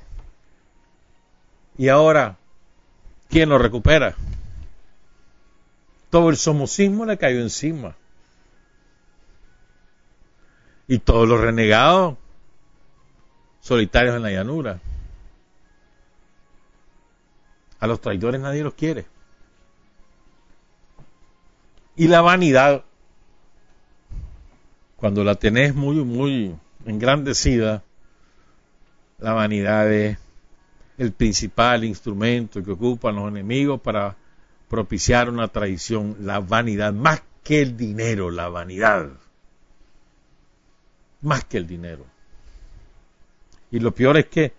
Y ahora, ¿quién lo recupera? Todo el somocismo le cayó encima. Y todos los renegados solitarios en la llanura. A los traidores nadie los quiere. Y la vanidad, cuando la tenés muy, muy engrandecida, la vanidad es el principal instrumento que ocupan los enemigos para propiciar una traición, la vanidad, más que el dinero, la vanidad, más que el dinero. Y lo peor es que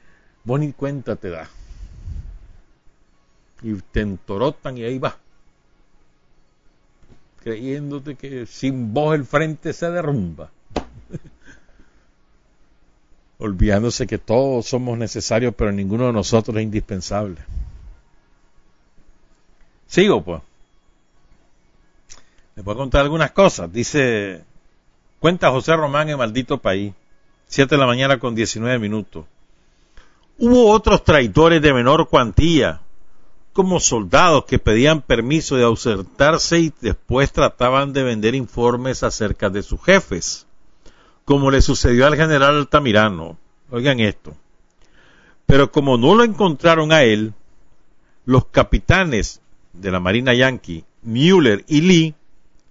vos ni cuenta te da. Y te entorotan y ahí va creyéndote que sin vos el frente se derrumba. Olvidándose que todos somos necesarios, pero ninguno de nosotros es indispensable. Sigo, pues. Les voy a contar algunas cosas. Dice, cuenta José Román en Maldito País, 7 de la mañana con 19 minutos. Hubo otros traidores de menor cuantía, como soldados que pedían permiso de ausentarse y después trataban de vender informes acerca de sus jefes, como le sucedió al general Altamirano. Oigan esto. Pero como no lo encontraron a él, los capitanes de la Marina Yankee, Mueller y Lee,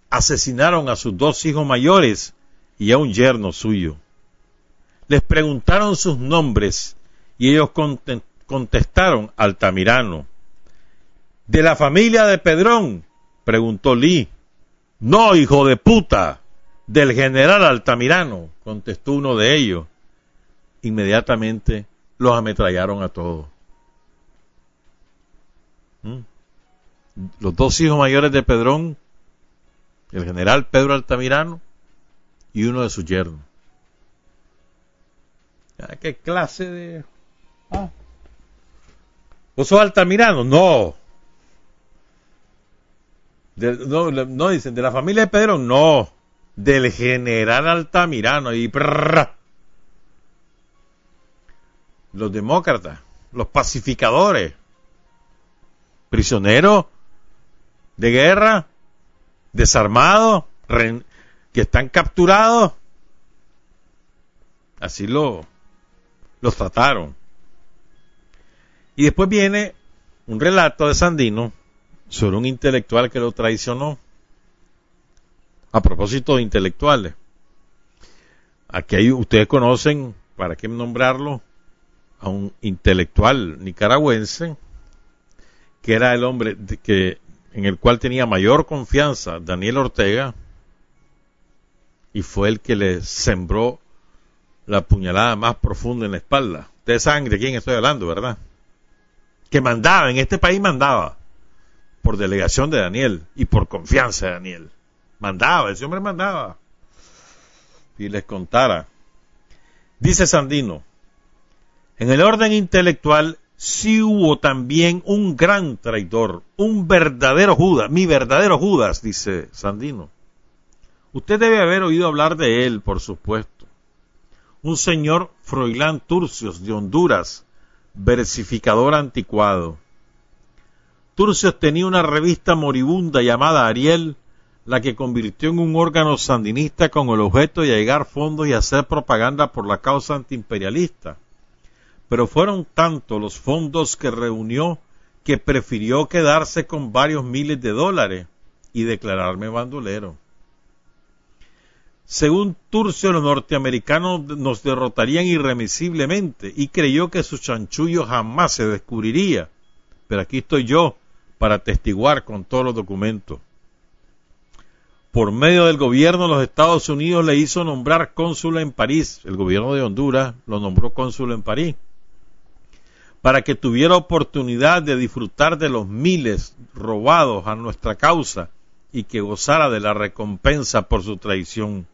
asesinaron a sus dos hijos mayores y a un yerno suyo. Les preguntaron sus nombres y ellos contestaron Altamirano ¿De la familia de Pedrón? preguntó Lee. No, hijo de puta, del general Altamirano, contestó uno de ellos. Inmediatamente los ametrallaron a todos. ¿Mm? Los dos hijos mayores de Pedrón, el general Pedro Altamirano y uno de sus yernos. ¿Qué clase de... Ah. ¿Vos sos Altamirano? No, no, no dicen, de la familia de Pedro, no. Del general Altamirano. Y los demócratas, los pacificadores, prisioneros de guerra, desarmados, que están capturados. Así lo, los trataron. Y después viene un relato de Sandino sobre un intelectual que lo traicionó. A propósito de intelectuales. Aquí hay, ustedes conocen, para qué nombrarlo, a un intelectual nicaragüense que era el hombre que en el cual tenía mayor confianza Daniel Ortega y fue el que le sembró la puñalada más profunda en la espalda. Ustedes saben de quién estoy hablando, ¿verdad? Que mandaba, en este país mandaba, por delegación de Daniel y por confianza de Daniel. Mandaba, ese hombre mandaba. Y les contara. Dice Sandino, en el orden intelectual sí hubo también un gran traidor, un verdadero Judas, mi verdadero Judas, dice Sandino. Usted debe haber oído hablar de él, por supuesto. Un señor Froilán Turcios de Honduras, versificador anticuado. Turcios tenía una revista moribunda llamada Ariel, la que convirtió en un órgano sandinista con el objeto de llegar fondos y hacer propaganda por la causa antiimperialista pero fueron tantos los fondos que reunió que prefirió quedarse con varios miles de dólares y declararme bandolero. Según Turcio, los norteamericanos nos derrotarían irremisiblemente y creyó que su chanchullo jamás se descubriría. Pero aquí estoy yo para testiguar con todos los documentos. Por medio del gobierno de los Estados Unidos le hizo nombrar cónsul en París. El gobierno de Honduras lo nombró cónsul en París para que tuviera oportunidad de disfrutar de los miles robados a nuestra causa y que gozara de la recompensa por su traición.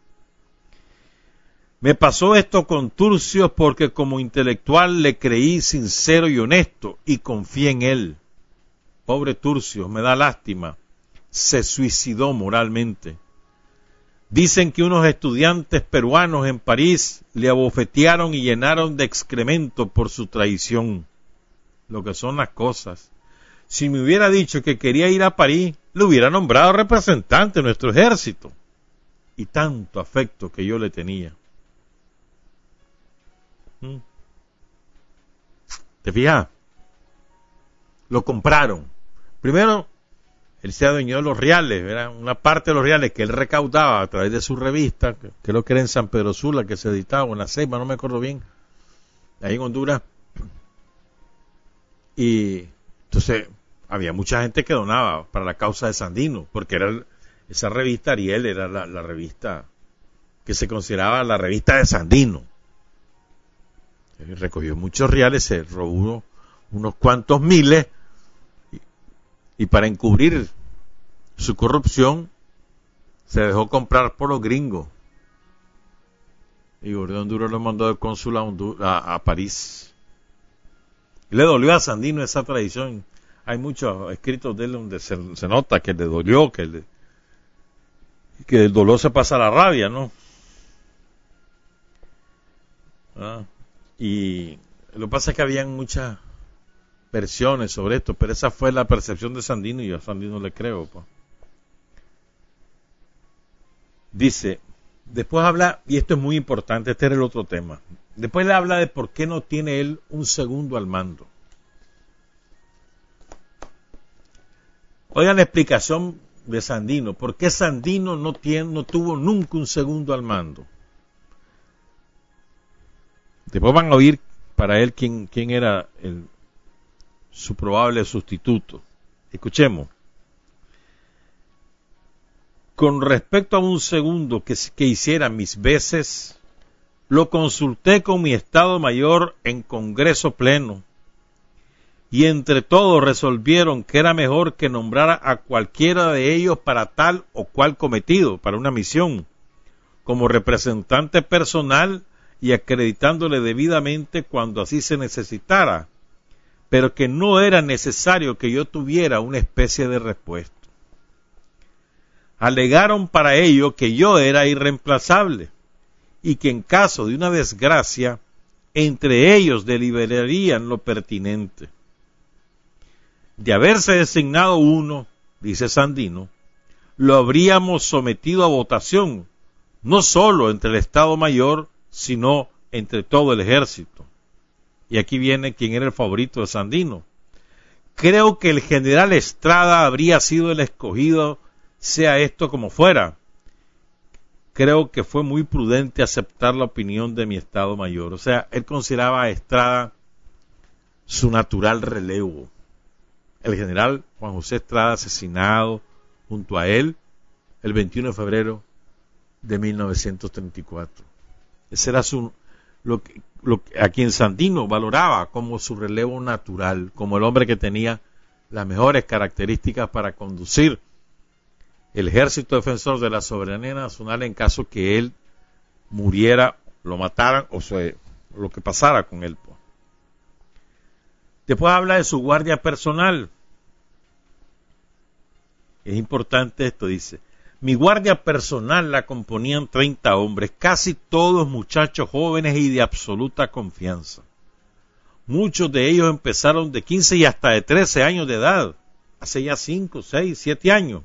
Me pasó esto con Turcios porque como intelectual le creí sincero y honesto y confié en él. Pobre Turcios, me da lástima. Se suicidó moralmente. Dicen que unos estudiantes peruanos en París le abofetearon y llenaron de excremento por su traición lo que son las cosas. Si me hubiera dicho que quería ir a París, le hubiera nombrado representante de nuestro ejército. Y tanto afecto que yo le tenía. ¿Mm? ¿Te fijas? Lo compraron. Primero, él se adueñó de los reales, era una parte de los reales que él recaudaba a través de su revista, que era en San Pedro Sula, que se editaba, en la Ceiba, no me acuerdo bien, ahí en Honduras y entonces había mucha gente que donaba para la causa de Sandino, porque era esa revista Ariel era la, revista que se consideraba la revista de Sandino. Recogió muchos reales, se robó unos cuantos miles y, para encubrir su corrupción se dejó comprar por los gringos. Y Gordón Duro lo mandó de cónsul a París le dolió a Sandino esa tradición. Hay muchos escritos de él donde se, nota que le dolió, que, que el dolor se pasa a la rabia, ¿no? Ah, y lo que pasa es que habían muchas versiones sobre esto, pero esa fue la percepción de Sandino y yo a Sandino le creo. Pues. Dice, después habla, y esto es muy importante, este era el otro tema, Después le habla de por qué no tiene él un segundo al mando. Oigan la explicación de Sandino. ¿Por qué Sandino no, tiene, no tuvo nunca un segundo al mando? Después van a oír para él quién, quién era el, su probable sustituto. Escuchemos. Con respecto a un segundo que, que hiciera mis veces, lo consulté con mi Estado Mayor en Congreso Pleno y entre todos resolvieron que era mejor que nombrara a cualquiera de ellos para tal o cual cometido, para una misión, como representante personal y acreditándole debidamente cuando así se necesitara, pero que no era necesario que yo tuviera una especie de respuesta. Alegaron para ello que yo era irreemplazable y que en caso de una desgracia entre ellos deliberarían lo pertinente. De haberse designado uno, dice Sandino, lo habríamos sometido a votación, no solo entre el Estado Mayor, sino entre todo el ejército. Y aquí viene quien era el favorito de Sandino. Creo que el general Estrada habría sido el escogido, sea esto como fuera. Creo que fue muy prudente aceptar la opinión de mi Estado Mayor. O sea, él consideraba a Estrada su natural relevo. El general Juan José Estrada asesinado junto a él el 21 de febrero de 1934. Ese era su, lo lo, a quien Sandino valoraba como su relevo natural, como el hombre que tenía las mejores características para conducir el ejército defensor de la soberanía nacional en caso que él muriera, lo mataran o sea, lo que pasara con él. Después habla de su guardia personal. Es importante esto, dice. Mi guardia personal la componían 30 hombres, casi todos muchachos jóvenes y de absoluta confianza. Muchos de ellos empezaron de 15 y hasta de 13 años de edad, hace ya 5, 6, 7 años.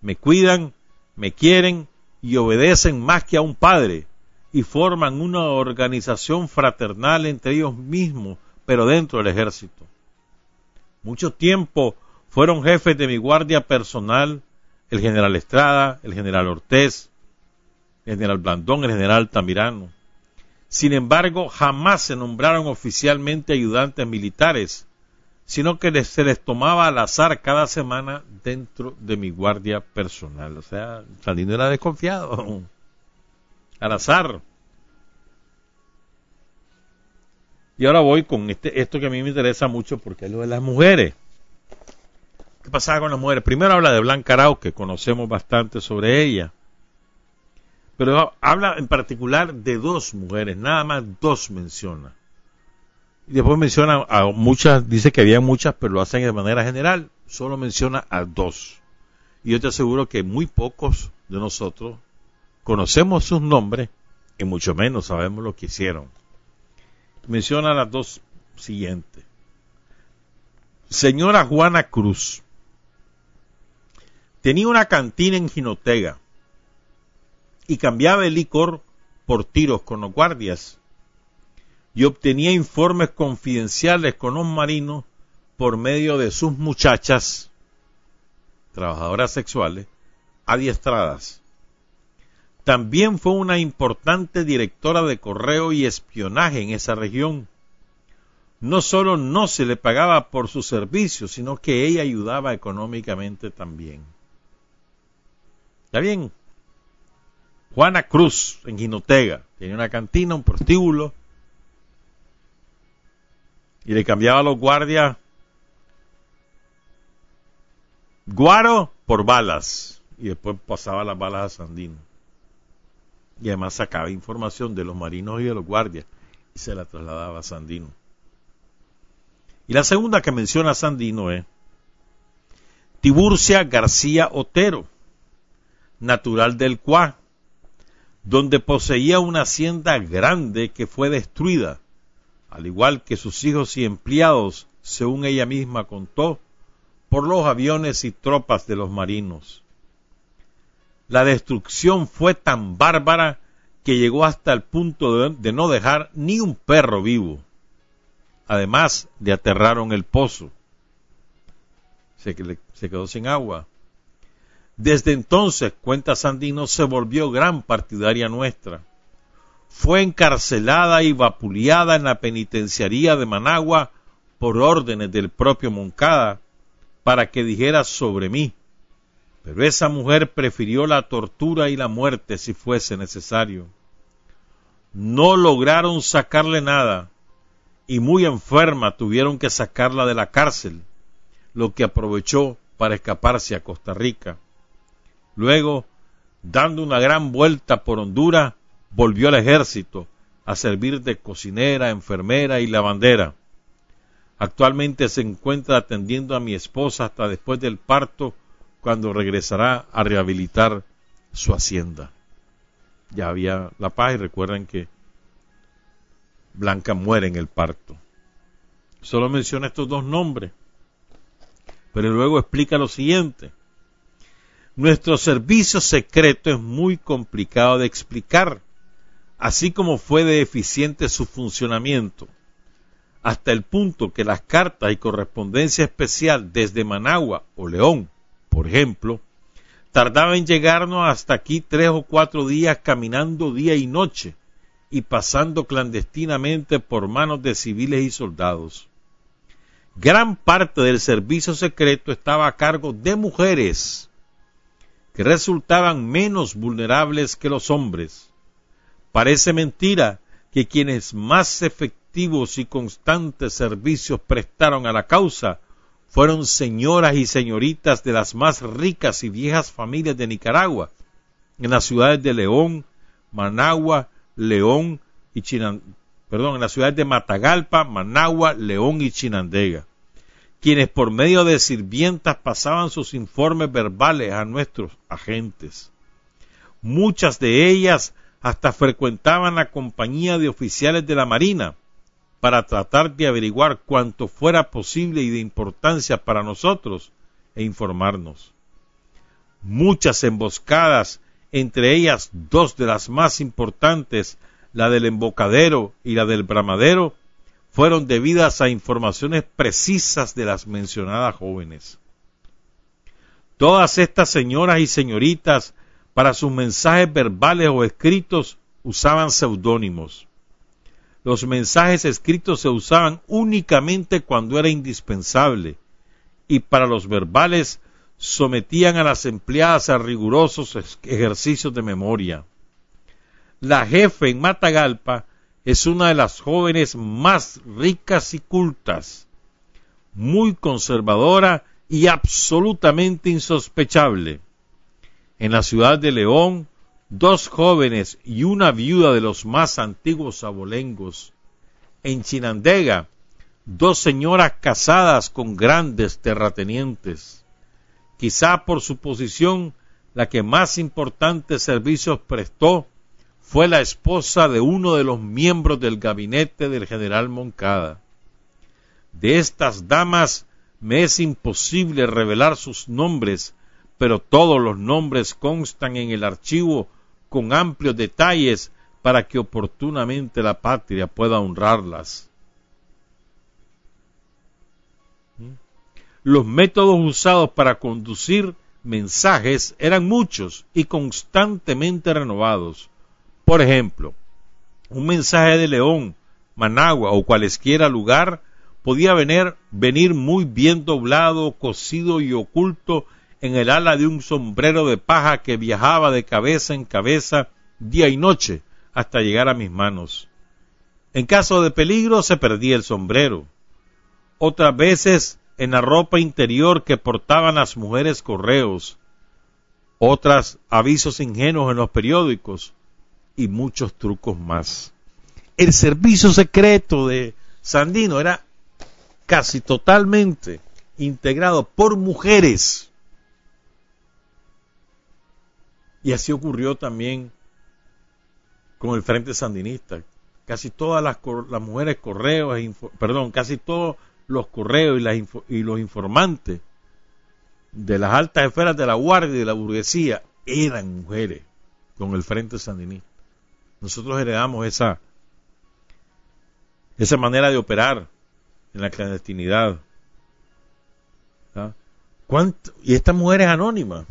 Me cuidan, me quieren y obedecen más que a un padre y forman una organización fraternal entre ellos mismos, pero dentro del ejército. Mucho tiempo fueron jefes de mi guardia personal el general Estrada, el general Ortiz, el general Blandón, el general Tamirano. Sin embargo, jamás se nombraron oficialmente ayudantes militares, sino que se les tomaba al azar cada semana dentro de mi guardia personal. O sea, Sandino era desconfiado. Al azar. Y ahora voy con este, esto que a mí me interesa mucho porque es lo de las mujeres. ¿Qué pasaba con las mujeres? Primero habla de Blanca Arau, que conocemos bastante sobre ella. Pero habla en particular de dos mujeres, nada más dos menciona. Y después menciona a muchas, dice que había muchas, pero lo hacen de manera general. Solo menciona a dos. Y yo te aseguro que muy pocos de nosotros conocemos sus nombres y mucho menos sabemos lo que hicieron. Menciona a las dos siguientes. Señora Juana Cruz, Tenía una cantina en Jinotega y cambiaba el licor por tiros con los guardias y obtenía informes confidenciales con los marinos por medio de sus muchachas, trabajadoras sexuales, adiestradas. También fue una importante directora de correo y espionaje en esa región. No solo no se le pagaba por su servicio, sino que ella ayudaba económicamente también. ¿Está bien? Juana Cruz, en Ginotega, tenía una cantina, un prostíbulo, y le cambiaba a los guardias guaro por balas, y después pasaba las balas a Sandino. Y además sacaba información de los marinos y de los guardias, y se la trasladaba a Sandino. Y la segunda que menciona Sandino es Tiburcia García Otero natural del Cuá, donde poseía una hacienda grande que fue destruida, al igual que sus hijos y empleados, según ella misma contó, por los aviones y tropas de los marinos. La destrucción fue tan bárbara que llegó hasta el punto de, no dejar ni un perro vivo. Además de aterraron el pozo. Se, se quedó sin agua. Desde entonces, cuenta Sandino, se volvió gran partidaria nuestra. Fue encarcelada y vapuleada en la penitenciaría de Managua por órdenes del propio Moncada para que dijera sobre mí. Pero esa mujer prefirió la tortura y la muerte si fuese necesario. No lograron sacarle nada y muy enferma tuvieron que sacarla de la cárcel, lo que aprovechó para escaparse a Costa Rica. Luego, dando una gran vuelta por Honduras, volvió al ejército a servir de cocinera, enfermera y lavandera. Actualmente se encuentra atendiendo a mi esposa hasta después del parto, cuando regresará a rehabilitar su hacienda. Ya había la paz y recuerden que Blanca muere en el parto. Solo menciona estos dos nombres, pero luego explica lo siguiente. Nuestro servicio secreto es muy complicado de explicar, así como fue de eficiente su funcionamiento, hasta el punto que las cartas y correspondencia especial desde Managua o León, por ejemplo, tardaban en llegarnos hasta aquí tres o cuatro días caminando día y noche y pasando clandestinamente por manos de civiles y soldados. Gran parte del servicio secreto estaba a cargo de mujeres que resultaban menos vulnerables que los hombres. Parece mentira que quienes más efectivos y constantes servicios prestaron a la causa fueron señoras y señoritas de las más ricas y viejas familias de Nicaragua, en las ciudades de León, Managua, León y Chinandega, perdón, en las ciudades de Matagalpa, Managua, León y Chinandega, quienes por medio de sirvientas pasaban sus informes verbales a nuestros agentes. Muchas de ellas hasta frecuentaban la compañía de oficiales de la Marina, para tratar de averiguar cuanto fuera posible y de importancia para nosotros e informarnos. Muchas emboscadas, entre ellas dos de las más importantes, la del embocadero y la del bramadero, fueron debidas a informaciones precisas de las mencionadas jóvenes. Todas estas señoras y señoritas, para sus mensajes verbales o escritos, usaban seudónimos los mensajes escritos se usaban únicamente cuando era indispensable y para los verbales sometían a las empleadas a rigurosos ejercicios de memoria. La jefe en Matagalpa es una de las jóvenes más ricas y cultas, muy conservadora y absolutamente insospechable. En la ciudad de León dos jóvenes y una viuda de los más antiguos abolengos. En Chinandega, dos señoras casadas con grandes terratenientes. Quizá por su posición, la que más importantes servicios prestó fue la esposa de uno de los miembros del gabinete del general Moncada. De estas damas me es imposible revelar sus nombres, pero todos los nombres constan en el archivo con amplios detalles para que oportunamente la patria pueda honrarlas. ¿Mm? Los métodos usados para conducir mensajes eran muchos y constantemente renovados. Por ejemplo, un mensaje de León, Managua o cualesquiera lugar podía venir, venir muy bien doblado, cosido y oculto en el ala de un sombrero de paja que viajaba de cabeza en cabeza día y noche hasta llegar a mis manos. En caso de peligro se perdía el sombrero. Otras veces en la ropa interior que portaban las mujeres correos, otras avisos ingenuos en los periódicos y muchos trucos más. El servicio secreto de Sandino era casi totalmente integrado por mujeres Y así ocurrió también con el Frente Sandinista. Casi todas las, las mujeres correos, e perdón, casi todos los correos y, y los informantes de las altas esferas de la guardia y de la burguesía eran mujeres con el Frente Sandinista. Nosotros heredamos esa, esa manera de operar en la clandestinidad. ¿Ah? Y estas mujeres anónimas,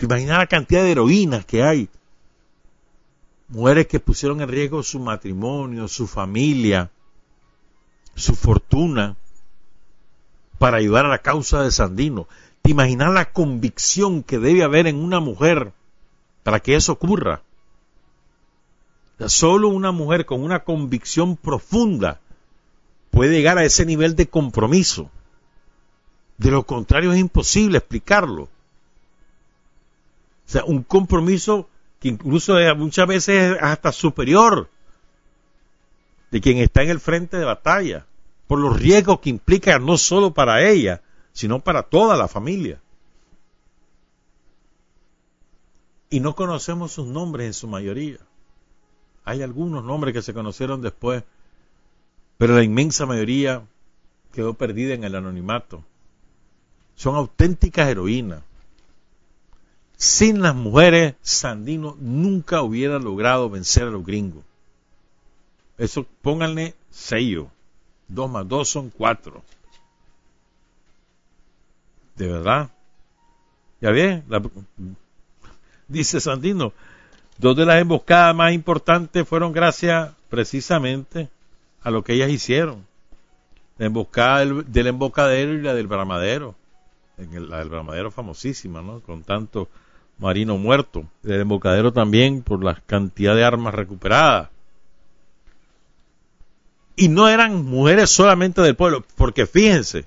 ¿Te imaginas la cantidad de heroínas que hay? Mujeres que pusieron en riesgo su matrimonio, su familia, su fortuna para ayudar a la causa de Sandino. ¿Te imaginas la convicción que debe haber en una mujer para que eso ocurra? Solo una mujer con una convicción profunda puede llegar a ese nivel de compromiso. De lo contrario es imposible explicarlo. O sea, un compromiso que incluso muchas veces es hasta superior de quien está en el frente de batalla, por los riesgos que implica no solo para ella, sino para toda la familia. Y no conocemos sus nombres en su mayoría. Hay algunos nombres que se conocieron después, pero la inmensa mayoría quedó perdida en el anonimato. Son auténticas heroínas. Sin las mujeres, Sandino nunca hubiera logrado vencer a los gringos. Eso pónganle sello. Dos más dos son cuatro. De verdad. Ya bien, dice Sandino, dos de las emboscadas más importantes fueron gracias precisamente a lo que ellas hicieron. La emboscada del, embocadero y la del bramadero. la del bramadero famosísima, ¿no? Con tanto marino muerto. El embocadero también por la cantidad de armas recuperadas. Y no eran mujeres solamente del pueblo, porque fíjense,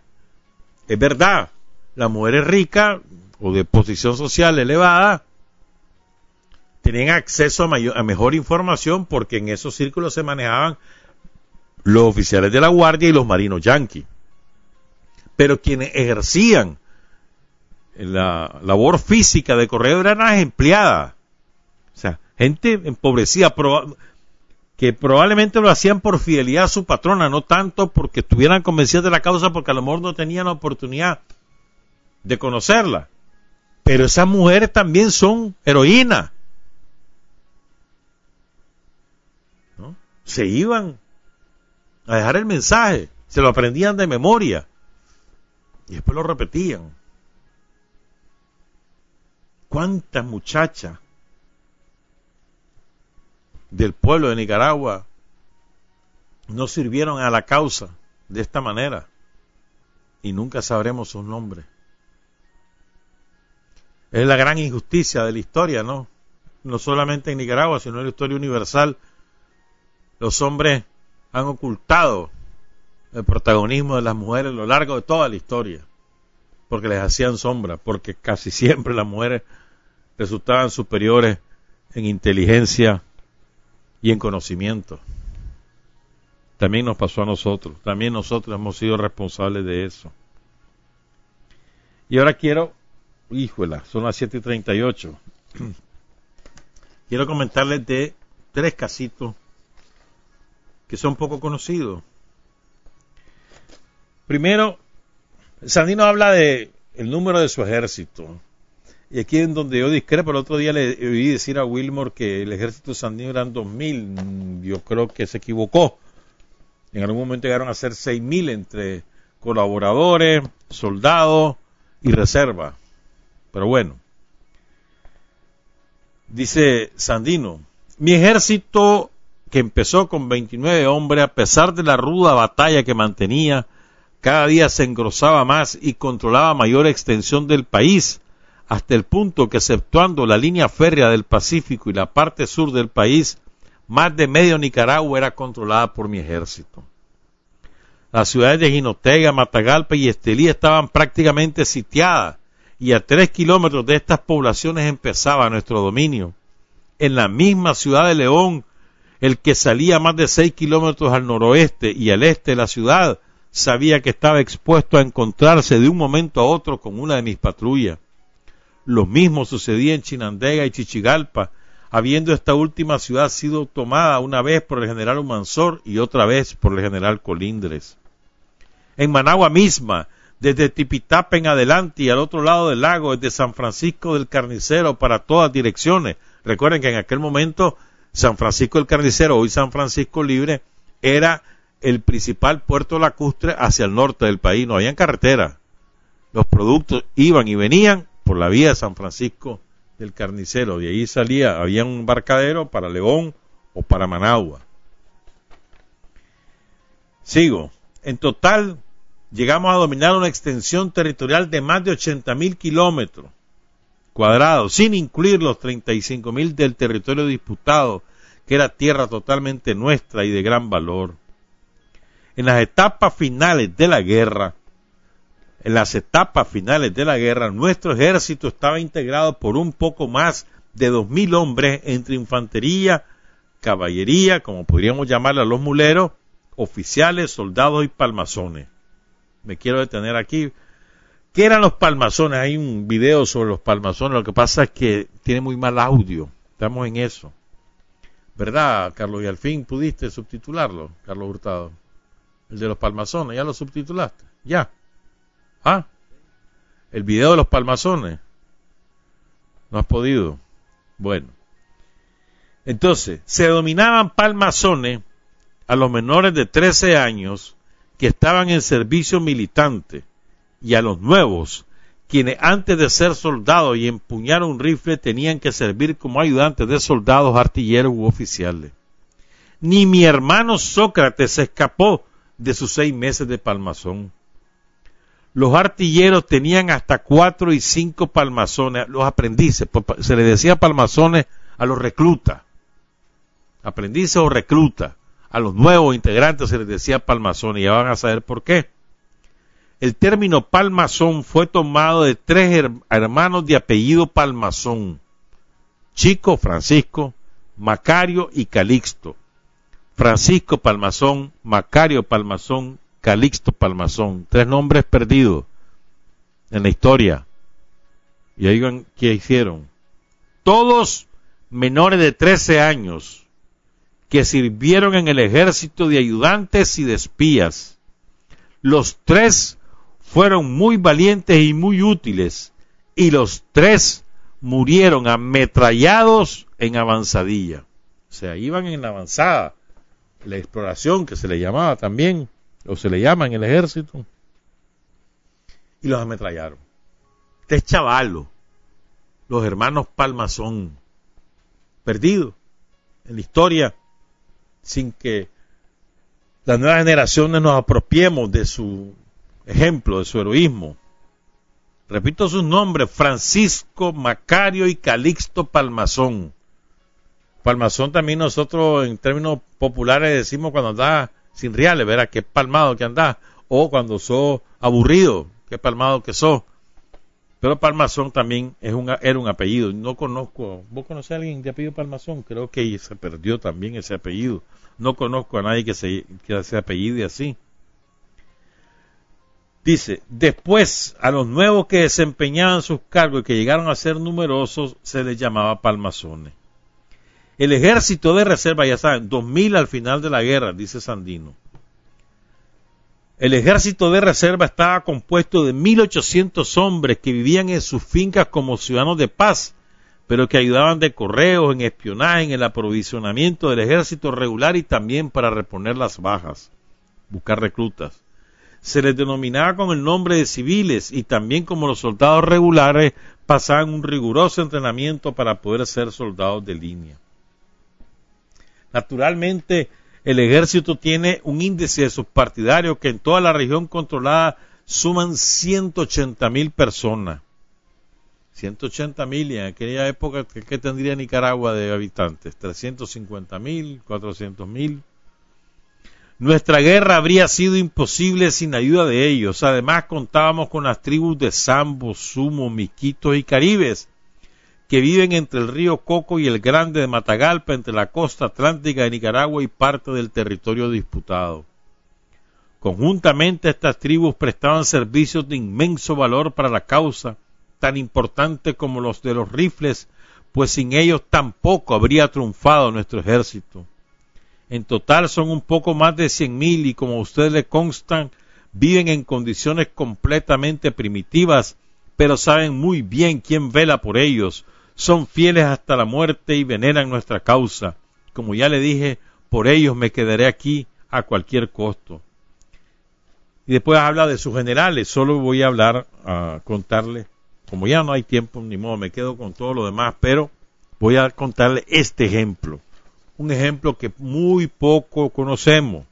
es verdad, las mujeres ricas o de posición social elevada tenían acceso a, mejor información porque en esos círculos se manejaban los oficiales de la guardia y los marinos yanquis. Pero quienes ejercían la labor física de correo eran las empleadas. O sea, gente empobrecida, que probablemente lo hacían por fidelidad a su patrona, no tanto porque estuvieran convencidas de la causa, porque a lo mejor no tenían la oportunidad de conocerla. Pero esas mujeres también son heroínas. Se iban a dejar el mensaje, se lo aprendían de memoria y después lo repetían. ¿Cuántas muchachas del pueblo de Nicaragua no sirvieron a la causa de esta manera? Y nunca sabremos sus nombres. Es la gran injusticia de la historia, ¿no? No solamente en Nicaragua, sino en la historia universal. Los hombres han ocultado el protagonismo de las mujeres a lo largo de toda la historia, porque les hacían sombra, porque casi siempre las mujeres resultaban superiores en inteligencia y en conocimiento. También nos pasó a nosotros, también nosotros hemos sido responsables de eso. Y ahora quiero híjola, son las 7 y 38. Quiero comentarles de tres casitos que son poco conocidos. Primero, Sandino habla de el número de su ejército. Y aquí en donde yo discrepo, el otro día le oí decir a Wilmore que el ejército Sandino eran 2.000. Yo creo que se equivocó. En algún momento llegaron a ser 6.000 entre colaboradores, soldados y reserva. Pero bueno, dice Sandino, mi ejército que empezó con 29 hombres, a pesar de la ruda batalla que mantenía, cada día se engrosaba más y controlaba mayor extensión del país, hasta el punto que exceptuando la línea férrea del Pacífico y la parte sur del país, más de medio Nicaragua era controlada por mi ejército. Las ciudades de Jinotega, Matagalpa y Estelí estaban prácticamente sitiadas y a tres kilómetros de estas poblaciones empezaba nuestro dominio. En la misma ciudad de León, el que salía más de seis kilómetros al noroeste y al este de la ciudad, sabía que estaba expuesto a encontrarse de un momento a otro con una de mis patrullas. Lo mismo sucedía en Chinandega y Chichigalpa, habiendo esta última ciudad sido tomada una vez por el general Humansor y otra vez por el general Colindres. En Managua misma, desde Tipitapa en adelante y al otro lado del lago, desde San Francisco del Carnicero para todas direcciones. Recuerden que en aquel momento San Francisco del Carnicero, hoy San Francisco Libre, era el principal puerto lacustre hacia el norte del país. No habían carretera. Los productos iban y venían por la vía de San Francisco del Carnicero. De ahí salía, había un embarcadero para León o para Managua. Sigo. En total, llegamos a dominar una extensión territorial de más de 80 mil kilómetros cuadrados, sin incluir los 35 mil del territorio disputado, que era tierra totalmente nuestra y de gran valor. En las etapas finales de la guerra, en las etapas finales de la guerra, nuestro ejército estaba integrado por un poco más de dos mil hombres entre infantería, caballería, como podríamos llamarle a los muleros, oficiales, soldados y palmazones me quiero detener aquí. ¿Qué eran los palmazones? Hay un video sobre los palmazones. Lo que pasa es que tiene muy mal audio. Estamos en eso. ¿Verdad, Carlos? Y al fin pudiste subtitularlo, Carlos Hurtado. El de los palmazones, ya lo subtitulaste. Ya. ¿Ah? El video de los palmazones. No has podido. Bueno. Entonces, se dominaban palmazones a los menores de 13 años que estaban en servicio militante y a los nuevos, quienes antes de ser soldados y empuñar un rifle tenían que servir como ayudantes de soldados, artilleros u oficiales. Ni mi hermano Sócrates se escapó de sus seis meses de palmazón. Los artilleros tenían hasta cuatro y cinco palmazones, los aprendices, se les decía palmazones a los reclutas, aprendices o reclutas, a los nuevos integrantes se les decía palmazones, y ya van a saber por qué. El término palmazón fue tomado de tres hermanos de apellido palmazón, Chico, Francisco, Macario y Calixto. Francisco Palmazón, Macario Palmazón, Calixto Palmazón, tres nombres perdidos en la historia. Y oigan qué hicieron. Todos menores de 13 años que sirvieron en el ejército de ayudantes y de espías. Los tres fueron muy valientes y muy útiles y los tres murieron ametrallados en avanzadilla. O sea, iban en la avanzada, la exploración que se le llamaba también, o se le llama en el ejército, y los ametrallaron. Tres chavalos, los hermanos Palmazón, perdidos en la historia, sin que las nuevas generaciones nos apropiemos de su ejemplo, de su heroísmo. Repito sus nombres, Francisco, Macario y Calixto Palmazón. Palmazón también nosotros en términos populares decimos cuando anda sin reales, verá qué palmado que anda, o cuando sos aburrido, qué palmado que sos. Pero Palmazón también es un, era un apellido. No conozco, ¿vos conocés a alguien de apellido Palmazón? Creo que se perdió también ese apellido. No conozco a nadie que se, que se apellide así. Dice, después a los nuevos que desempeñaban sus cargos y que llegaron a ser numerosos, se les llamaba palmazones. El ejército de reserva, ya saben, dos mil al final de la guerra, dice Sandino. El ejército de reserva estaba compuesto de 1.800 hombres que vivían en sus fincas como ciudadanos de paz, pero que ayudaban de correos, en espionaje, en el aprovisionamiento del ejército regular y también para reponer las bajas, buscar reclutas. Se les denominaba con el nombre de civiles y también como los soldados regulares pasaban un riguroso entrenamiento para poder ser soldados de línea. Naturalmente, el ejército tiene un índice de sus partidarios que en toda la región controlada suman 180 mil personas. 180 mil y en aquella época, ¿qué, tendría Nicaragua de habitantes? 350 mil, 400 mil. Nuestra guerra habría sido imposible sin ayuda de ellos. Además, contábamos con las tribus de Sambo, Sumo, Miquitos y Caribes, que viven entre el río Coco y el Grande de Matagalpa, entre la costa atlántica de Nicaragua y parte del territorio disputado. Conjuntamente estas tribus prestaban servicios de inmenso valor para la causa, tan importante como los de los rifles, pues sin ellos tampoco habría triunfado nuestro ejército. En total son un poco más de cien mil y como ustedes le constan, viven en condiciones completamente primitivas, pero saben muy bien quién vela por ellos, son fieles hasta la muerte y veneran nuestra causa. Como ya le dije, por ellos me quedaré aquí a cualquier costo. Y después habla de sus generales, solo voy a hablar, a contarle, como ya no hay tiempo, ni modo, me quedo con todo lo demás, pero voy a contarle este ejemplo, un ejemplo que muy poco conocemos.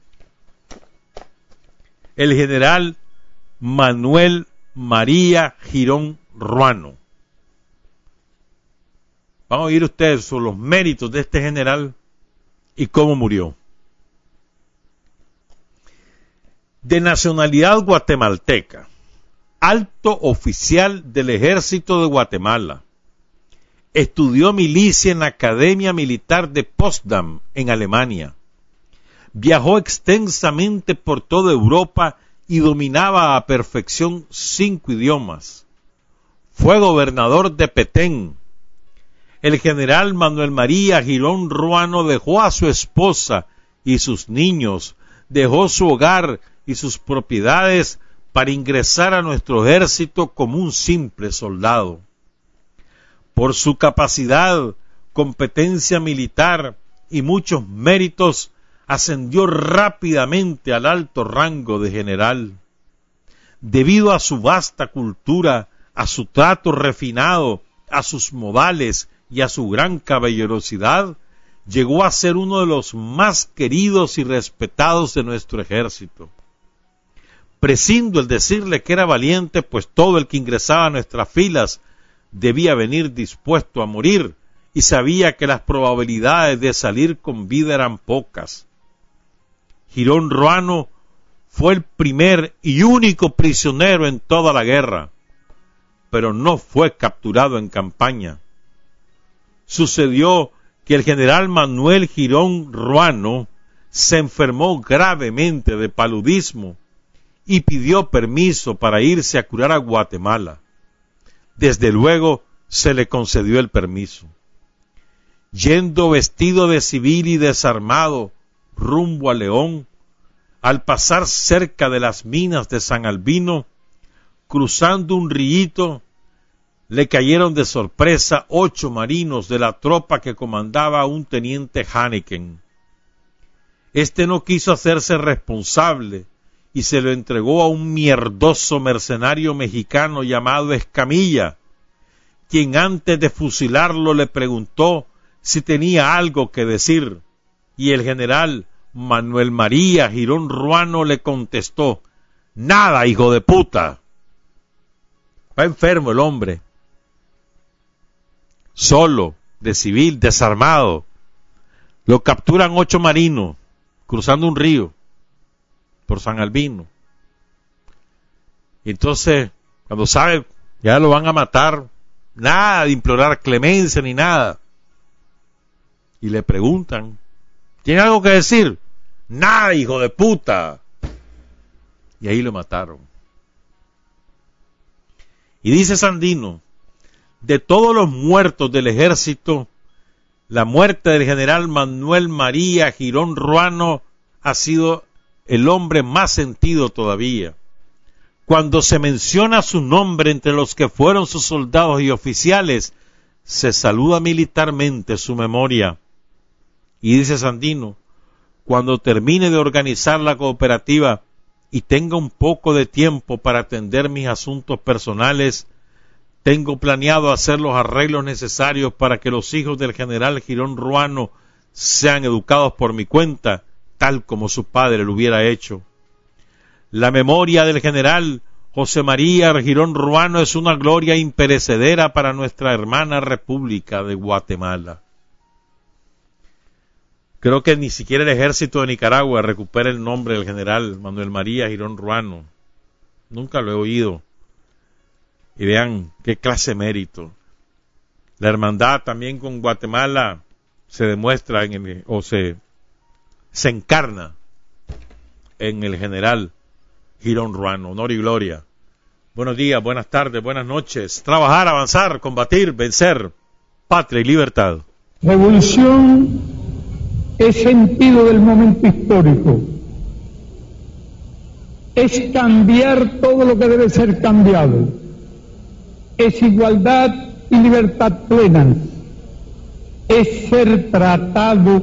El general Manuel María Girón Ruano Van a oír ustedes sobre los méritos de este general y cómo murió. De nacionalidad guatemalteca, alto oficial del ejército de Guatemala. Estudió milicia en la Academia Militar de Potsdam, en Alemania. Viajó extensamente por toda Europa y dominaba a perfección cinco idiomas. Fue gobernador de Petén, el general Manuel María Girón Ruano dejó a su esposa y sus niños, dejó su hogar y sus propiedades para ingresar a nuestro ejército como un simple soldado. Por su capacidad, competencia militar y muchos méritos, ascendió rápidamente al alto rango de general. Debido a su vasta cultura, a su trato refinado, a sus modales y a su gran caballerosidad, llegó a ser uno de los más queridos y respetados de nuestro ejército. Prescindo el decirle que era valiente, pues todo el que ingresaba a nuestras filas debía venir dispuesto a morir, y sabía que las probabilidades de salir con vida eran pocas. Girón Ruano fue el primer y único prisionero en toda la guerra, pero no fue capturado en campaña. Sucedió que el general Manuel Girón Ruano se enfermó gravemente de paludismo y pidió permiso para irse a curar a Guatemala. Desde luego se le concedió el permiso. Yendo vestido de civil y desarmado rumbo a León, al pasar cerca de las minas de San Albino, cruzando un rillito, le cayeron de sorpresa ocho marinos de la tropa que comandaba un teniente Hanneken. Este no quiso hacerse responsable y se lo entregó a un mierdoso mercenario mexicano llamado Escamilla, quien antes de fusilarlo le preguntó si tenía algo que decir, y el general Manuel María Girón Ruano le contestó Nada, hijo de puta. Va enfermo el hombre solo, de civil, desarmado. Lo capturan ocho marinos cruzando un río por San Albino. Y entonces, cuando sabe, ya lo van a matar, nada de implorar clemencia ni nada. Y le preguntan, ¿tiene algo que decir? Nada, hijo de puta. Y ahí lo mataron. Y dice Sandino, de todos los muertos del ejército, la muerte del general Manuel María Girón Ruano ha sido el hombre más sentido todavía. Cuando se menciona su nombre entre los que fueron sus soldados y oficiales, se saluda militarmente su memoria. Y dice Sandino, cuando termine de organizar la cooperativa y tenga un poco de tiempo para atender mis asuntos personales, tengo planeado hacer los arreglos necesarios para que los hijos del general Girón Ruano sean educados por mi cuenta, tal como su padre lo hubiera hecho. La memoria del general José María Girón Ruano es una gloria imperecedera para nuestra hermana República de Guatemala. Creo que ni siquiera el ejército de Nicaragua recupera el nombre del general Manuel María Girón Ruano. Nunca lo he oído y vean qué clase de mérito. La hermandad también con Guatemala se demuestra en el, o se, se encarna en el general Girón Ruano. Honor y gloria. Buenos días, buenas tardes, buenas noches. Trabajar, avanzar, combatir, vencer. Patria y libertad. Revolución es sentido del momento histórico. Es cambiar todo lo que debe ser cambiado es igualdad y libertad plena, es ser tratado